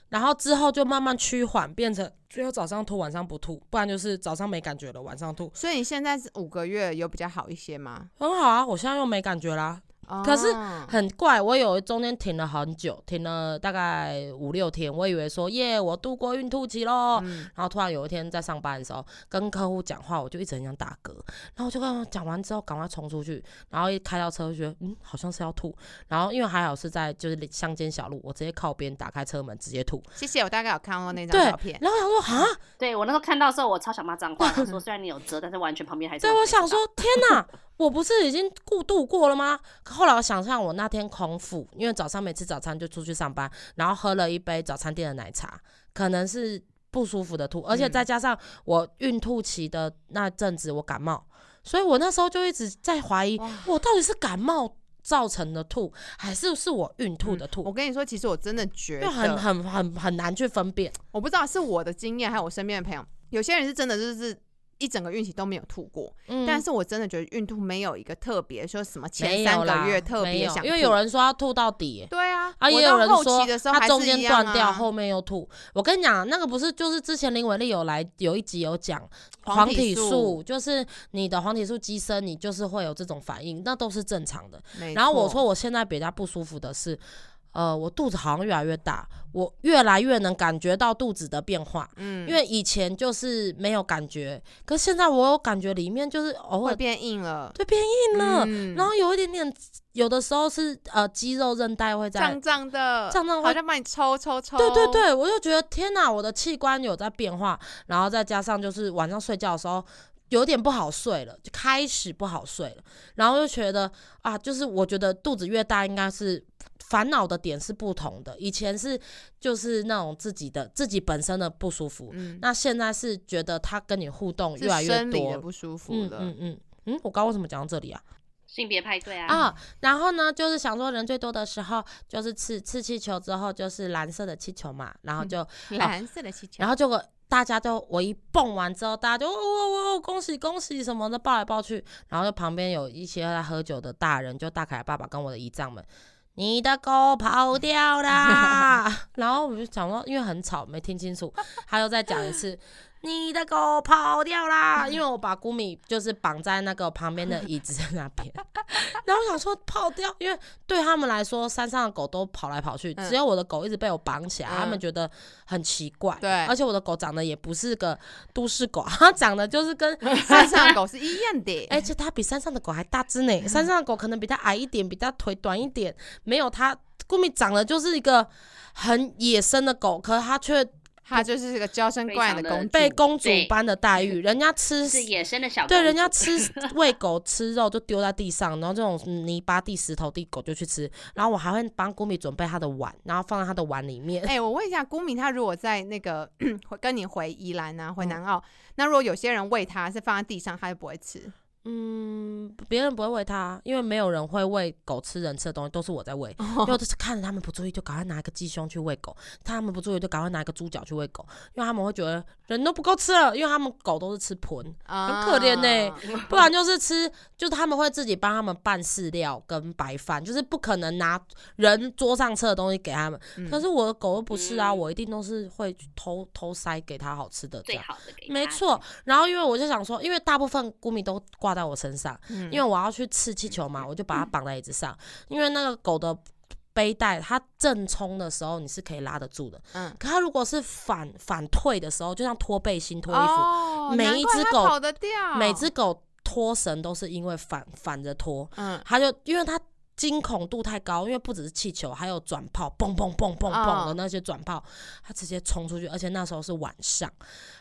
然后之后就慢慢趋缓，变成最后早上吐，晚上不吐，不然就是早上没感觉了，晚上吐。所以你现在是五个月有比较好一些吗？很好啊，我现在又没感觉啦。可是很怪，我有中间停了很久，停了大概五六天。我以为说耶，我度过孕吐期喽。然后突然有一天在上班的时候，跟客户讲话，我就一直很想打嗝。然后我就跟他讲完之后，赶快冲出去。然后一开到车，就觉得嗯，好像是要吐。然后因为还好是在就是乡间小路，我直接靠边打开车门直接吐。谢谢，我大概有看过那张照片。然后想说啊，对我那时候看到的时候，我超想骂脏话，说虽然你有遮，但是完全旁边还是。对，我想说天哪。我不是已经过度过了吗？后来我想象我那天空腹，因为早上没吃早餐就出去上班，然后喝了一杯早餐店的奶茶，可能是不舒服的吐，而且再加上我孕吐期的那阵子我感冒，所以我那时候就一直在怀疑，我到底是感冒造成的吐，还是是我孕吐的吐？我跟你说，其实我真的觉得很很很很难去分辨，我不知道是我的经验，还有我身边的朋友，有些人是真的就是。一整个孕期都没有吐过，但是我真的觉得孕吐没有一个特别说什么前三个月特别想，因为有人说要吐到底，对啊，啊也有人说他中间断掉，后面又吐。我跟你讲，那个不是就是之前林伟丽有来有一集有讲黄体素，就是你的黄体素激升，你就是会有这种反应，那都是正常的。然后我说我现在比较不舒服的是。呃，我肚子好像越来越大，我越来越能感觉到肚子的变化。嗯，因为以前就是没有感觉，可是现在我有感觉，里面就是偶尔变硬了，对，变硬了，然后有一点点，有的时候是呃肌肉韧带会在胀胀的，胀胀好像把你抽抽抽。对对对，我就觉得天哪，我的器官有在变化，然后再加上就是晚上睡觉的时候。有点不好睡了，就开始不好睡了，然后就觉得啊，就是我觉得肚子越大，应该是烦恼的点是不同的。以前是就是那种自己的自己本身的不舒服，那现在是觉得他跟你互动越来越多不舒服了。嗯嗯嗯，我刚为什么讲到这里啊？性别派对啊。啊，然后呢，就是想说人最多的时候，就是吃吃气球之后，就是蓝色的气球嘛，然后就蓝色的气球，然后结果。大家都我一蹦完之后，大家就哦哦哦恭喜恭喜什么的抱来抱去，然后就旁边有一些在喝酒的大人，就大凯爸爸跟我的姨丈们，你的狗跑掉啦！然后我就想说，因为很吵没听清楚，他又再讲一次。你的狗跑掉啦！因为我把古米就是绑在那个旁边的椅子那边，然后我想说跑掉，因为对他们来说山上的狗都跑来跑去，只有我的狗一直被我绑起来，他们觉得很奇怪。对，而且我的狗长得也不是个都市狗，它长得就是跟山上的狗是一样的，而且它比山上的狗还大只呢。山上的狗可能比它矮一点，比它腿短一点，没有它古米长得就是一个很野生的狗，可是它却。她就是这个娇生惯养的公主，被公主般的待遇。人家吃是野生的小对，人家吃 喂狗吃肉就丢在地上，然后这种泥巴地、石头地狗就去吃。然后我还会帮古米准备他的碗，然后放在他的碗里面。哎，我问一下，古米他如果在那个 跟你回宜兰啊，回南澳，那如果有些人喂他是放在地上，他就不会吃。嗯，别人不会喂它，因为没有人会喂狗吃人吃的东西，都是我在喂。因为都是看着他们不注意，就赶快拿一个鸡胸去喂狗；他们不注意，就赶快拿一个猪脚去喂狗。因为他们会觉得人都不够吃了，因为他们狗都是吃盆，很可怜呢。不然就是吃，就是他们会自己帮他们拌饲料跟白饭，就是不可能拿人桌上吃的东西给他们。可是我的狗又不是啊，我一定都是会偷偷塞给他好吃的，最好的给。没错。然后因为我就想说，因为大部分菇米都挂。挂在我身上，因为我要去吃气球嘛，我就把它绑在椅子上。因为那个狗的背带，它正冲的时候你是可以拉得住的，嗯。可它如果是反反退的时候，就像脱背心、脱衣服，每一只狗每只狗脱绳都是因为反反着脱，嗯。它就因为它。惊恐度太高，因为不只是气球，还有转炮，嘣嘣嘣嘣嘣的那些转炮，他直接冲出去，而且那时候是晚上，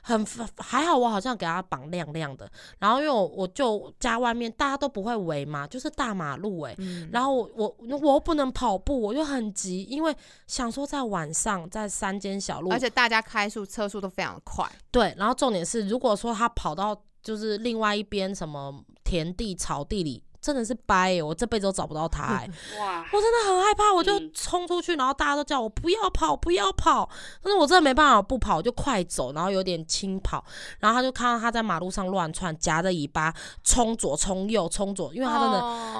很还好，我好像给他绑亮亮的。然后因为我我就家外面大家都不会围嘛，就是大马路哎，然后我我我又不能跑步，我就很急，因为想说在晚上在山间小路，而且大家开速车速都非常的快，对。然后重点是，如果说他跑到就是另外一边什么田地草地里。真的是掰，我这辈子都找不到他哎！哇，我真的很害怕，我就冲出去，然后大家都叫我不要跑，不要跑。但是我真的没办法不跑，我就快走，然后有点轻跑。然后他就看到他在马路上乱窜，夹着尾巴冲左冲右冲左，因为他真的，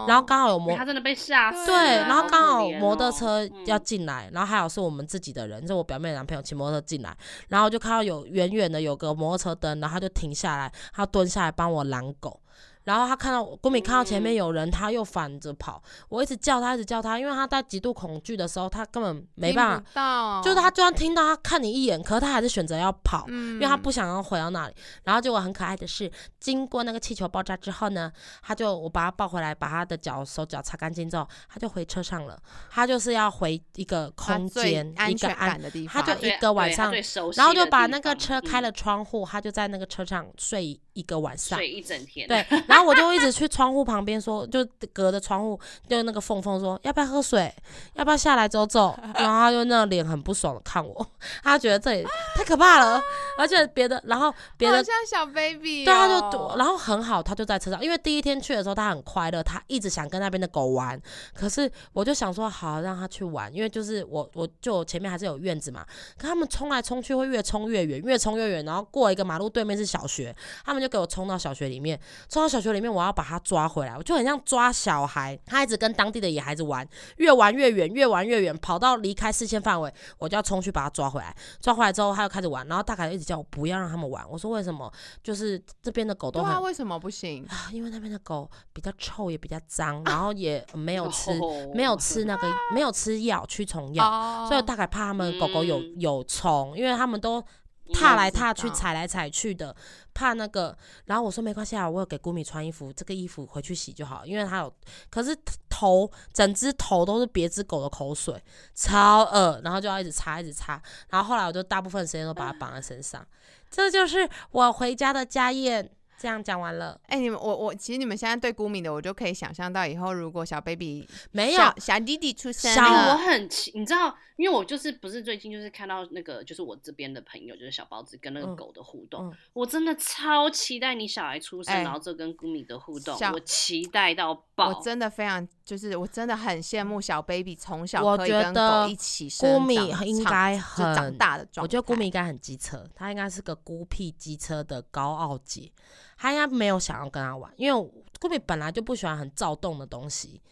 然后刚好有摩，他真的被吓死。对，然后刚好摩托车要进来，然后还好是我们自己的人，是我表妹男朋友骑摩托车进来，然后就看到有远远的有个摩托车灯，然后他就停下来，他蹲下来帮我拦狗。然后他看到郭敏看到前面有人，他又反着跑。我一直叫他，一直叫他，因为他在极度恐惧的时候，他根本没办法。就是他就算听到他看你一眼，可是他还是选择要跑，因为他不想要回到那里。然后结果很可爱的是，经过那个气球爆炸之后呢，他就我把他抱回来，把他的脚手脚擦干净之后，他就回车上了。他就是要回一个空间，一个安的地方。他就一个晚上，然后就把那个车开了窗户，他就在那个车上睡一个晚上，睡一整天。对，然后。我就一直去窗户旁边说，就隔着窗户，就那个缝缝说，要不要喝水？要不要下来走走？然后他就那脸很不爽的看我，他觉得这里太可怕了，而且别的，然后别的像小 baby，对，他就躲，然后很好，他就在车上，因为第一天去的时候他很快乐，他一直想跟那边的狗玩，可是我就想说好让他去玩，因为就是我我就前面还是有院子嘛，可他们冲来冲去会越冲越远，越冲越远，然后过一个马路对面是小学，他们就给我冲到小学里面，冲到小学。里面我要把他抓回来，我就很像抓小孩，他一直跟当地的野孩子玩，越玩越远，越玩越远，跑到离开视线范围，我就要冲去把他抓回来。抓回来之后，他又开始玩，然后大概一直叫我不要让他们玩。我说为什么？就是这边的狗都很为什么不行啊？因为那边的狗比较臭，也比较脏，然后也没有吃没有 吃那个没有吃药驱虫药，所以大概怕他们狗狗有有虫，因为他们都。踏来踏去，踩来踩去的，怕那个。然后我说没关系啊，我有给姑米穿衣服，这个衣服回去洗就好，因为它有。可是头整只头都是别只狗的口水，超恶，然后就要一直擦，一直擦。然后后来我就大部分时间都把它绑在身上，这就是我回家的家宴。这样讲完了，哎，你们我我其实你们现在对孤敏的，我就可以想象到以后如果小 baby 没有。小弟弟出生，我很奇，你知道，因为我就是不是最近就是看到那个就是我这边的朋友就是小包子跟那个狗的互动，我真的超期待你小孩出生，然后这跟孤敏的互动，我期待到爆，我真的非常就是我真的很羡慕小 baby 从小可以跟狗一起生长，应该很长大的状态，我觉得孤敏应该很机车，他应该是个孤僻机车的高傲姐。他应该没有想要跟他玩，因为顾比本来就不喜欢很躁动的东西，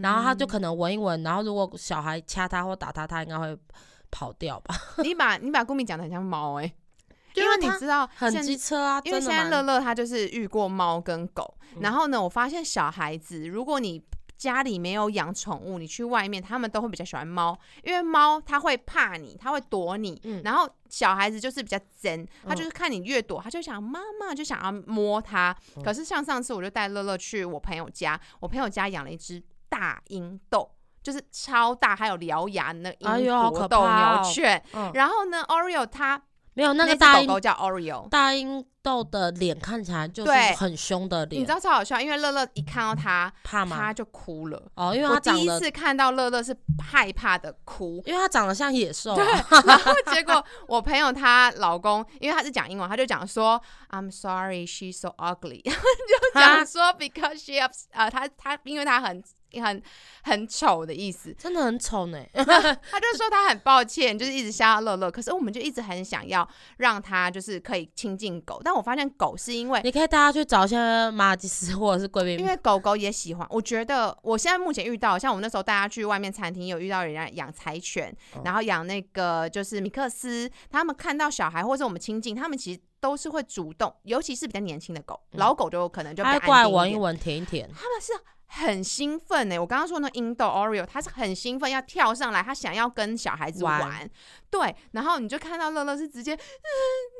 然后他就可能闻一闻，然后如果小孩掐他或打他，他应该会跑掉吧。你把你把顾米讲的很像猫哎，因为你知道很机车啊，因为现在乐乐他就是遇过猫跟狗，然后呢，我发现小孩子如果你。家里没有养宠物，你去外面，他们都会比较喜欢猫，因为猫它会怕你，它会躲你。然后小孩子就是比较真，他就是看你越躲，他就想妈妈就想要摸它。可是像上次我就带乐乐去我朋友家，我朋友家养了一只大英斗，就是超大，还有獠牙的英国斗牛犬。然后呢，Oreo 它。没有那个大狗狗叫 Oreo，大英豆的脸看起来就是很凶的脸。你知道超好笑，因为乐乐一看到它，怕吗？它就哭了。哦，因为它第一次看到乐乐是害怕的哭，因为它长得像野兽。对，然后结果我朋友她老公，因为他是讲英文，他就讲说 I'm sorry, she's so ugly，就讲说 because she 呃，他他因为他很。很很丑的意思，真的很丑呢。他就说他很抱歉，就是一直吓到乐乐。可是我们就一直很想要让他就是可以亲近狗，但我发现狗是因为你可以带他去找一些马吉斯或者是贵宾，因为狗狗也喜欢。我觉得我现在目前遇到，像我那时候带他去外面餐厅，有遇到人家养柴犬，然后养那个就是米克斯，他们看到小孩或者我们亲近，他们其实都是会主动，尤其是比较年轻的狗，老狗就可能就过来闻一闻、舔一舔，他们是。很兴奋呢，我刚刚说那英豆 Oreo，他是很兴奋要跳上来，他想要跟小孩子玩，对，然后你就看到乐乐是直接，嗯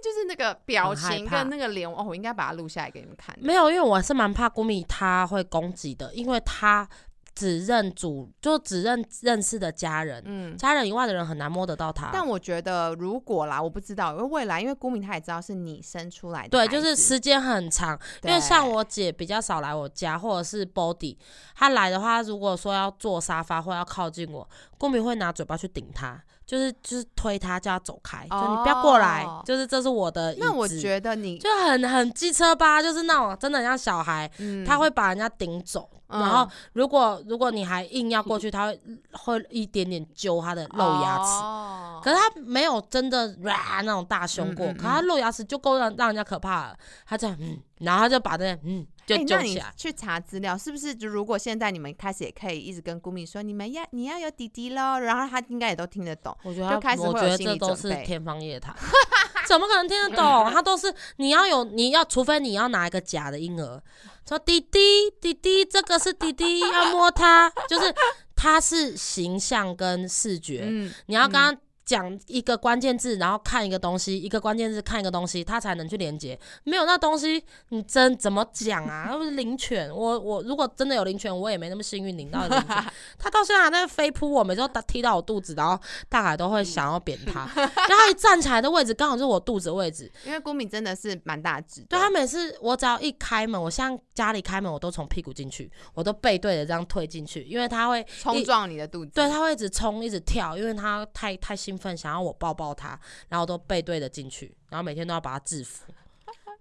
就是那个表情跟那个脸，哦，我应该把它录下来给你们看。没有，因为我是蛮怕古米他会攻击的，因为他。只认主，就只认认识的家人，嗯，家人以外的人很难摸得到他。但我觉得，如果啦，我不知道，因为未来，因为顾敏他也知道是你生出来的，对，就是时间很长。因为像我姐比较少来我家，或者是 Body，他来的话，如果说要坐沙发或要靠近我，顾敏会拿嘴巴去顶他。就是就是推他叫他走开，就你不要过来，就是这是我的。那我觉得你就很很机车吧，就是那种真的像小孩，他会把人家顶走。然后如果如果你还硬要过 去，他会会一点点揪他的露牙齿。可是他没有真的哇那种大凶过，可他露牙齿就够让让人家可怕了。他这样嗯，然后他就把这嗯。哎，那你去查资料，是不是？就如果现在你们开始也可以一直跟顾敏说，你们要你要有弟弟喽，然后他应该也都听得懂。我觉得，就开始我觉得这都是天方夜谭，怎么可能听得懂？他都是你要有，你要除非你要拿一个假的婴儿，说弟弟弟弟，这个是弟弟，要摸他，就是他是形象跟视觉，嗯，你要跟他。讲一个关键字，然后看一个东西，一个关键字看一个东西，他才能去连接。没有那东西，你真怎么讲啊？那不是灵犬，我我如果真的有灵犬，我也没那么幸运领到灵犬。他到现在还在飞扑我，每次都踢到我肚子，然后大海都会想要扁它。然后他一站起来的位置刚好是我肚子位置，因为郭敏真的是蛮大只。对它每次我只要一开门，我像家里开门，我都从屁股进去，我都背对着这样推进去，因为它会冲撞你的肚子。对它会一直冲，一直跳，因为它太太兴。份想要我抱抱他，然后都背对着进去，然后每天都要把他制服。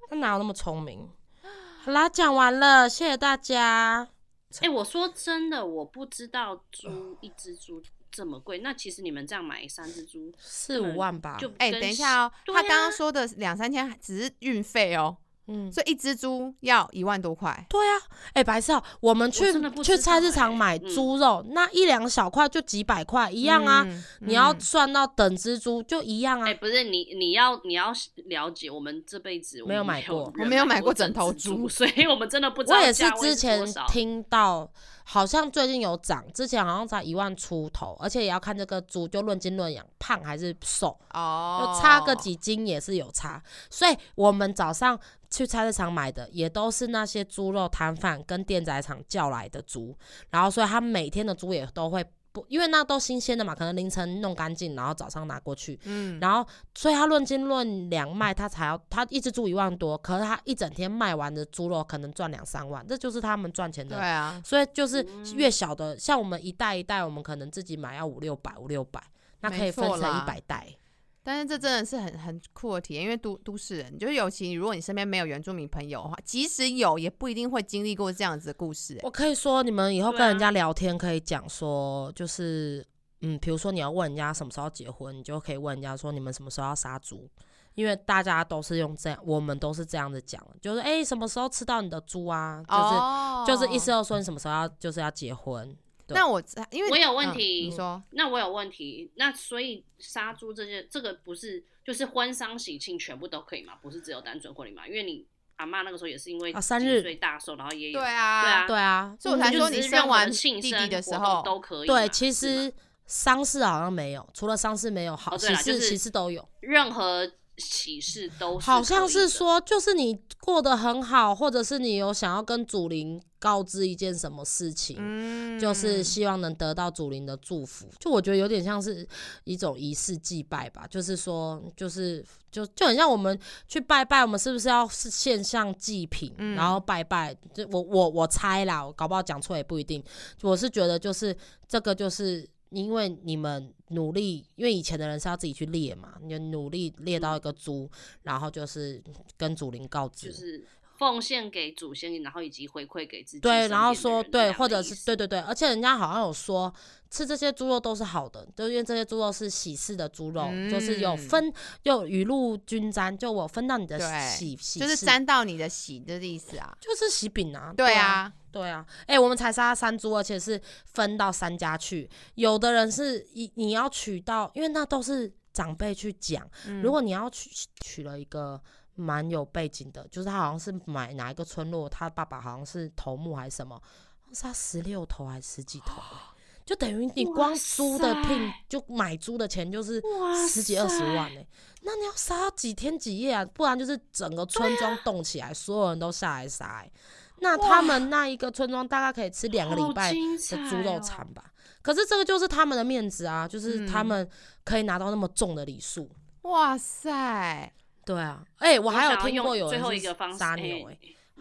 他哪有那么聪明？好啦，讲完了，谢谢大家。哎，我说真的，我不知道猪一只猪这么贵。那其实你们这样买三只猪四五万吧？就哎，等一下哦，他刚刚说的两三千只是运费哦。嗯，所以一只猪要一万多块。对啊，哎，白色，我们去去菜市场买猪肉，那一两小块就几百块，一样啊。你要算到等只猪就一样啊。哎，不是你你要你要了解，我们这辈子没有买过，我没有买过整头猪，所以我们真的不知道。我也是之前听到，好像最近有涨，之前好像才一万出头，而且也要看这个猪就论斤论两，胖还是瘦哦，就差个几斤也是有差。所以我们早上。去菜市场买的也都是那些猪肉摊贩跟电宰场叫来的猪，然后所以他每天的猪也都会不，因为那都新鲜的嘛，可能凌晨弄干净，然后早上拿过去，嗯，然后所以他论斤论两卖，他才要他一只猪一万多，可是他一整天卖完的猪肉可能赚两三万，这就是他们赚钱的，对啊，所以就是越小的，像我们一袋一袋，我们可能自己买要五六百五六百，那可以分成一百袋。但是这真的是很很酷的体验，因为都都市人，就是尤其如果你身边没有原住民朋友的话，即使有，也不一定会经历过这样子的故事。我可以说，你们以后跟人家聊天可以讲说，就是嗯，比如说你要问人家什么时候结婚，你就可以问人家说你们什么时候要杀猪，因为大家都是用这样，我们都是这样子讲，就是哎，什么时候吃到你的猪啊？就是就是意思要说你什么时候要就是要结婚。那我因为我有问题，你说，那我有问题，那所以杀猪这些，这个不是就是婚丧喜庆全部都可以吗？不是只有单纯婚礼吗？因为你阿妈那个时候也是因为三日岁大寿，然后也有对啊，对啊，对啊，所以我才说你生完弟弟的时候都可以。对，其实丧事好像没有，除了丧事没有，好喜事其实都有，任何。喜事都好像是说，就是你过得很好，或者是你有想要跟祖灵告知一件什么事情，嗯，就是希望能得到祖灵的祝福。就我觉得有点像是一种仪式祭拜吧，就是说，就是就就很像我们去拜拜，我们是不是要是献上祭品，然后拜拜？就我我我猜啦，我搞不好讲错也不一定。我是觉得就是这个就是。因为你们努力，因为以前的人是要自己去猎嘛，你努力猎到一个猪，然后就是跟祖灵告知，就是奉献给祖先，然后以及回馈给自己。对，然后说对，或者是对对对，而且人家好像有说吃这些猪肉都是好的，就因为这些猪肉是喜事的猪肉，就是有分有雨露均沾，就我分到你的喜喜，就是沾到你的喜的意思啊，就是喜饼啊，对啊。对啊，哎，我们才杀三猪，而且是分到三家去。有的人是一你要娶到，因为那都是长辈去讲。如果你要娶娶了一个蛮有背景的，就是他好像是买哪一个村落，他爸爸好像是头目还是什么，杀十六头还是十几头，就等于你光猪的聘就买猪的钱就是十几二十万哎，那你要杀几天几夜啊？不然就是整个村庄动起来，所有人都下来杀。那他们那一个村庄大概可以吃两个礼拜的猪肉餐吧？可是这个就是他们的面子啊，就是他们可以拿到那么重的礼数。哇塞，对啊，哎，我还有听过有最后一个方杀牛，哎，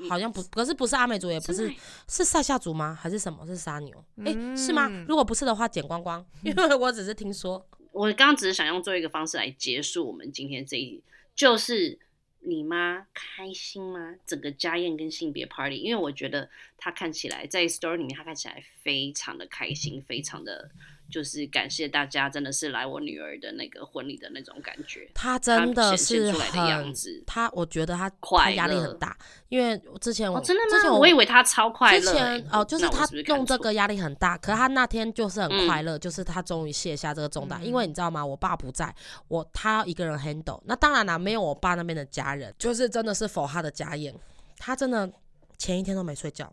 好像不，可是不是阿美族，也不是，是塞夏族吗？还是什么是杀牛？哎，是吗？如果不是的话，剪光光，因为我只是听说。我刚刚只是想用最后一个方式来结束我们今天这一，就是。你妈开心吗？整个家宴跟性别 party，因为我觉得她看起来在 story 里面，她看起来非常的开心，非常的。就是感谢大家，真的是来我女儿的那个婚礼的那种感觉。她真的是很，她我觉得她她压力很大，因为之前我真的之前我以为她超快乐。之前哦，就是她用这个压力很大，可是她那天就是很快乐，就是她终于卸下这个重担。因为你知道吗？我爸不在，我她要一个人 handle。那当然啦，没有我爸那边的家人，就是真的是否他的家宴，她真的前一天都没睡觉。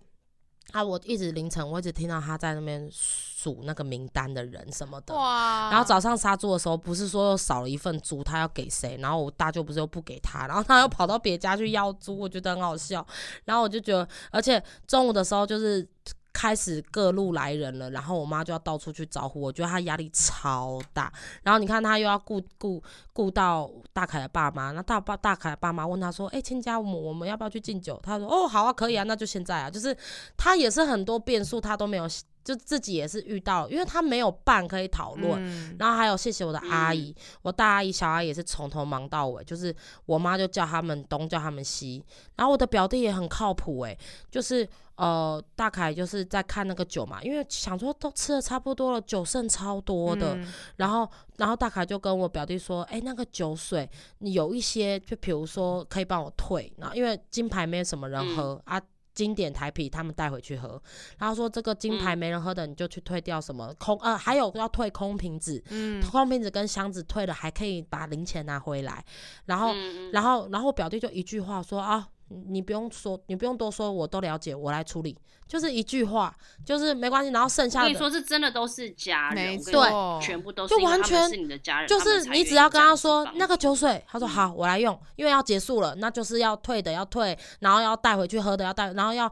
啊！我一直凌晨，我一直听到他在那边数那个名单的人什么的。哇！然后早上杀猪的时候，不是说又少了一份猪，他要给谁？然后我大舅不是又不给他，然后他又跑到别家去要猪，我觉得很好笑。然后我就觉得，而且中午的时候就是。开始各路来人了，然后我妈就要到处去招呼，我觉得她压力超大。然后你看她又要顾顾顾到大凯的爸妈，那大爸大凯的爸妈问她说：“哎，亲家母，我们要不要去敬酒？”她说：“哦，好啊，可以啊，那就现在啊。”就是她也是很多变数，她都没有就自己也是遇到，因为她没有伴可以讨论，然后还有谢谢我的阿姨，我大阿姨、小阿姨也是从头忙到尾，就是我妈就叫他们东叫他们西，然后我的表弟也很靠谱诶，就是呃大凯就是在看那个酒嘛，因为想说都吃的差不多了，酒剩超多的，然后然后大凯就跟我表弟说，哎那个酒水有一些，就比如说可以帮我退，然后因为金牌没什么人喝啊。经典台啤，他们带回去喝，然后说这个金牌没人喝的，你就去退掉什么空呃，还有要退空瓶子，嗯，空瓶子跟箱子退了，还可以把零钱拿回来。然后，然后，然后表弟就一句话说啊，你不用说，你不用多说，我都了解，我来处理。就是一句话，就是没关系。然后剩下的，所以说是真的都是家人，对，全部都是就完全是你的家人。就是你只要跟他说那个酒水，他说好，我来用，因为要结束了，那就是要退的要退，然后要带回去喝的要带，然后要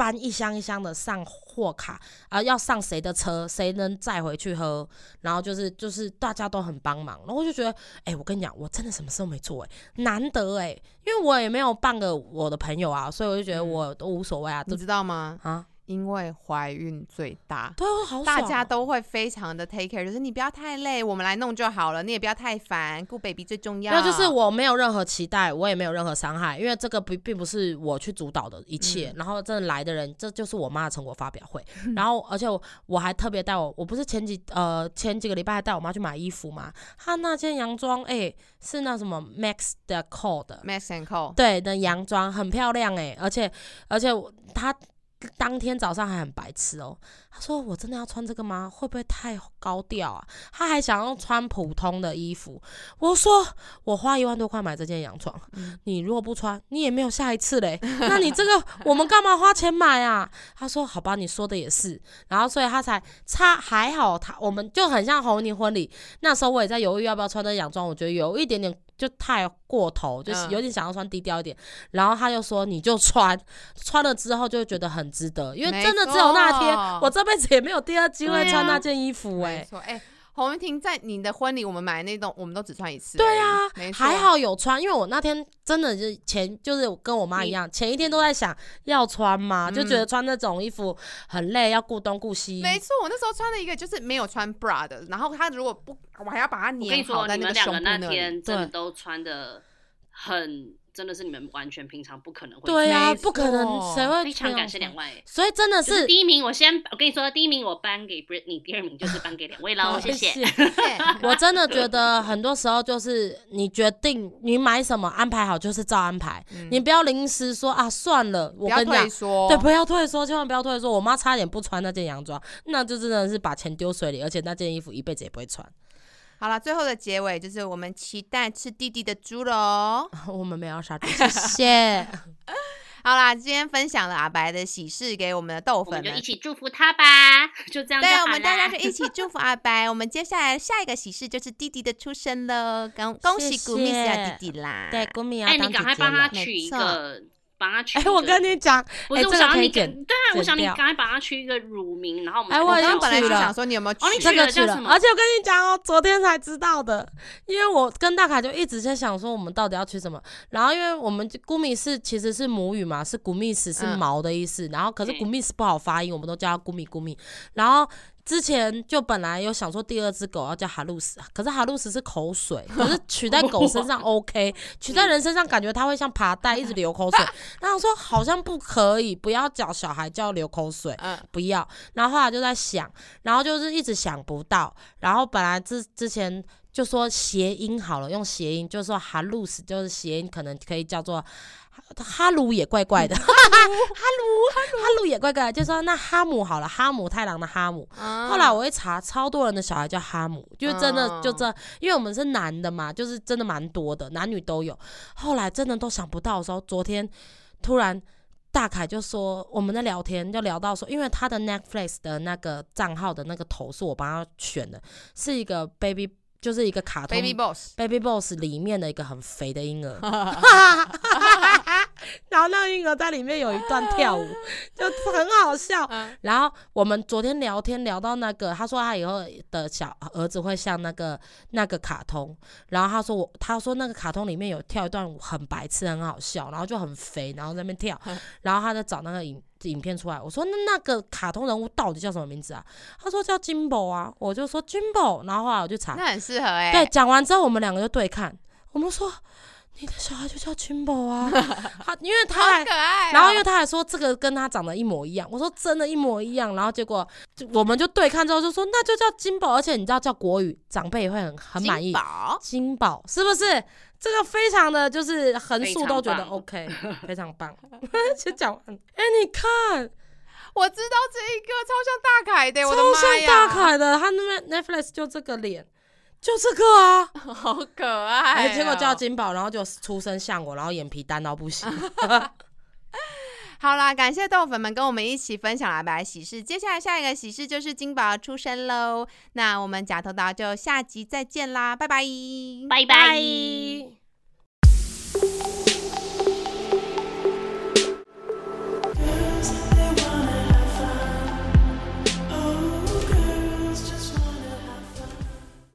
搬一箱一箱的上货卡啊，要上谁的车，谁能载回去喝，然后就是就是大家都很帮忙，然后我就觉得，哎，我跟你讲，我真的什么事都没做，哎，难得哎，因为我也没有半个我的朋友啊，所以我就觉得我都无所谓啊，你知道吗？啊。因为怀孕最大，对，好大家都会非常的 take care，就是你不要太累，我们来弄就好了，你也不要太烦，顾 baby 最重要。那就是我没有任何期待，我也没有任何伤害，因为这个不并不是我去主导的一切。然后真的来的人，这就是我妈的成果发表会。然后而且我还特别带我，我不是前几呃前几个礼拜还带我妈去买衣服嘛，她那件洋装哎是那什么 Max 的 Co 的 Max and Co 对的洋装很漂亮哎，而且而且她。当天早上还很白痴哦，他说：“我真的要穿这个吗？会不会太高调啊？”他还想要穿普通的衣服。我说：“我花一万多块买这件洋装，你如果不穿，你也没有下一次嘞。那你这个我们干嘛花钱买啊？”他说：“好吧，你说的也是。”然后所以他才差还好，他我们就很像红泥婚礼那时候，我也在犹豫要不要穿这洋装，我觉得有一点点。就太过头，就是有点想要穿低调一点，然后他就说你就穿，穿了之后就觉得很值得，因为真的只有那天，我这辈子也没有第二机会穿那件衣服哎。洪文婷在你的婚礼，我们买那种，我们都只穿一次。对啊，还好有穿，因为我那天真的是前就是跟我妈一样，前一天都在想要穿吗？就觉得穿那种衣服很累，要顾东顾西。没错，我那时候穿了一个就是没有穿 bra 的，然后他如果不，我还要把它粘好在那个胸部那天真的都穿的很。真的是你们完全平常不可能会对啊，不可能，谁会？非常感谢两位，所以真的是第一名，我先我跟你说，第一名我颁给 Britney，第二名就是颁给两位喽，谢谢。我真的觉得很多时候就是你决定你买什么安排好就是照安排，你不要临时说啊算了，我跟你讲，对，不要退缩，千万不要退缩。我妈差点不穿那件洋装，那就真的是把钱丢水里，而且那件衣服一辈子也不会穿。好了，最后的结尾就是我们期待吃弟弟的猪喽。我们没有杀猪，谢谢。好啦，今天分享了阿白的喜事给我们的豆粉们，就一起祝福他吧，就这样。对，我们大家就一起祝福阿白。我们接下来下一个喜事就是弟弟的出生了，恭恭喜古米斯亚弟弟啦！对，古米亚，哎，你赶快帮他取一个。帮他取，哎，我跟你讲，不是我想要你对啊，我想你刚才把它取一个乳名，然后我们哎，我刚本来就想说你有没有取这个取了，而且我跟你讲哦，昨天才知道的，因为我跟大凯就一直在想说我们到底要取什么，然后因为我们古米是其实是母语嘛，是古米斯是毛的意思，然后可是古米斯不好发音，我们都叫它古米古米，然后。之前就本来有想说第二只狗要叫哈鲁斯，可是哈鲁斯是口水，可是取在狗身上 OK，取在人身上感觉它会像爬带一直流口水。然后说好像不可以，不要叫小孩叫流口水，不要。然后后来就在想，然后就是一直想不到。然后本来之之前就说谐音好了，用谐音就是说哈鲁斯就是谐音，可能可以叫做。哈鲁也怪怪的，哈鲁哈鲁也怪怪，就说那哈姆好了，哈姆太郎的哈姆。后来我一查，超多人的小孩叫哈姆，就真的就这，因为我们是男的嘛，就是真的蛮多的，男女都有。后来真的都想不到的时候，昨天突然大凯就说，我们在聊天就聊到说，因为他的 Netflix 的那个账号的那个头是我帮他选的，是一个 baby。就是一个卡通，Baby Boss，Baby Boss 里面的一个很肥的婴儿，然后那个婴儿在里面有一段跳舞，就很好笑。然后我们昨天聊天聊到那个，他说他以后的小儿子会像那个那个卡通，然后他说我他说那个卡通里面有跳一段舞很白痴很好笑，然后就很肥，然后在那边跳，然后他在找那个影影片出来。我说那那个卡通人物到底叫什么名字啊？他说叫金宝啊，我就说金宝，然后后来我就查，那很适合哎。对，讲完之后我们两个就对看，我们说。你的小孩就叫金宝啊，他因为他还，然后因为他还说这个跟他长得一模一样，我说真的，一模一样，然后结果我们就对看之后就说那就叫金宝，而且你知道叫国语，长辈也会很很满意，金宝是不是？这个非常的就是横竖都觉得 OK，非常棒。先讲完，哎，你看，我知道这一个超像大凯的，超像大凯的，他那边 Netflix 就这个脸。就这个啊，好可爱！结果叫金宝，然后就出生像我，然后眼皮单到不行。好啦感谢豆粉们跟我们一起分享了白喜事。接下来下一个喜事就是金宝出生喽那我们假头到就下集再见啦拜拜。拜拜。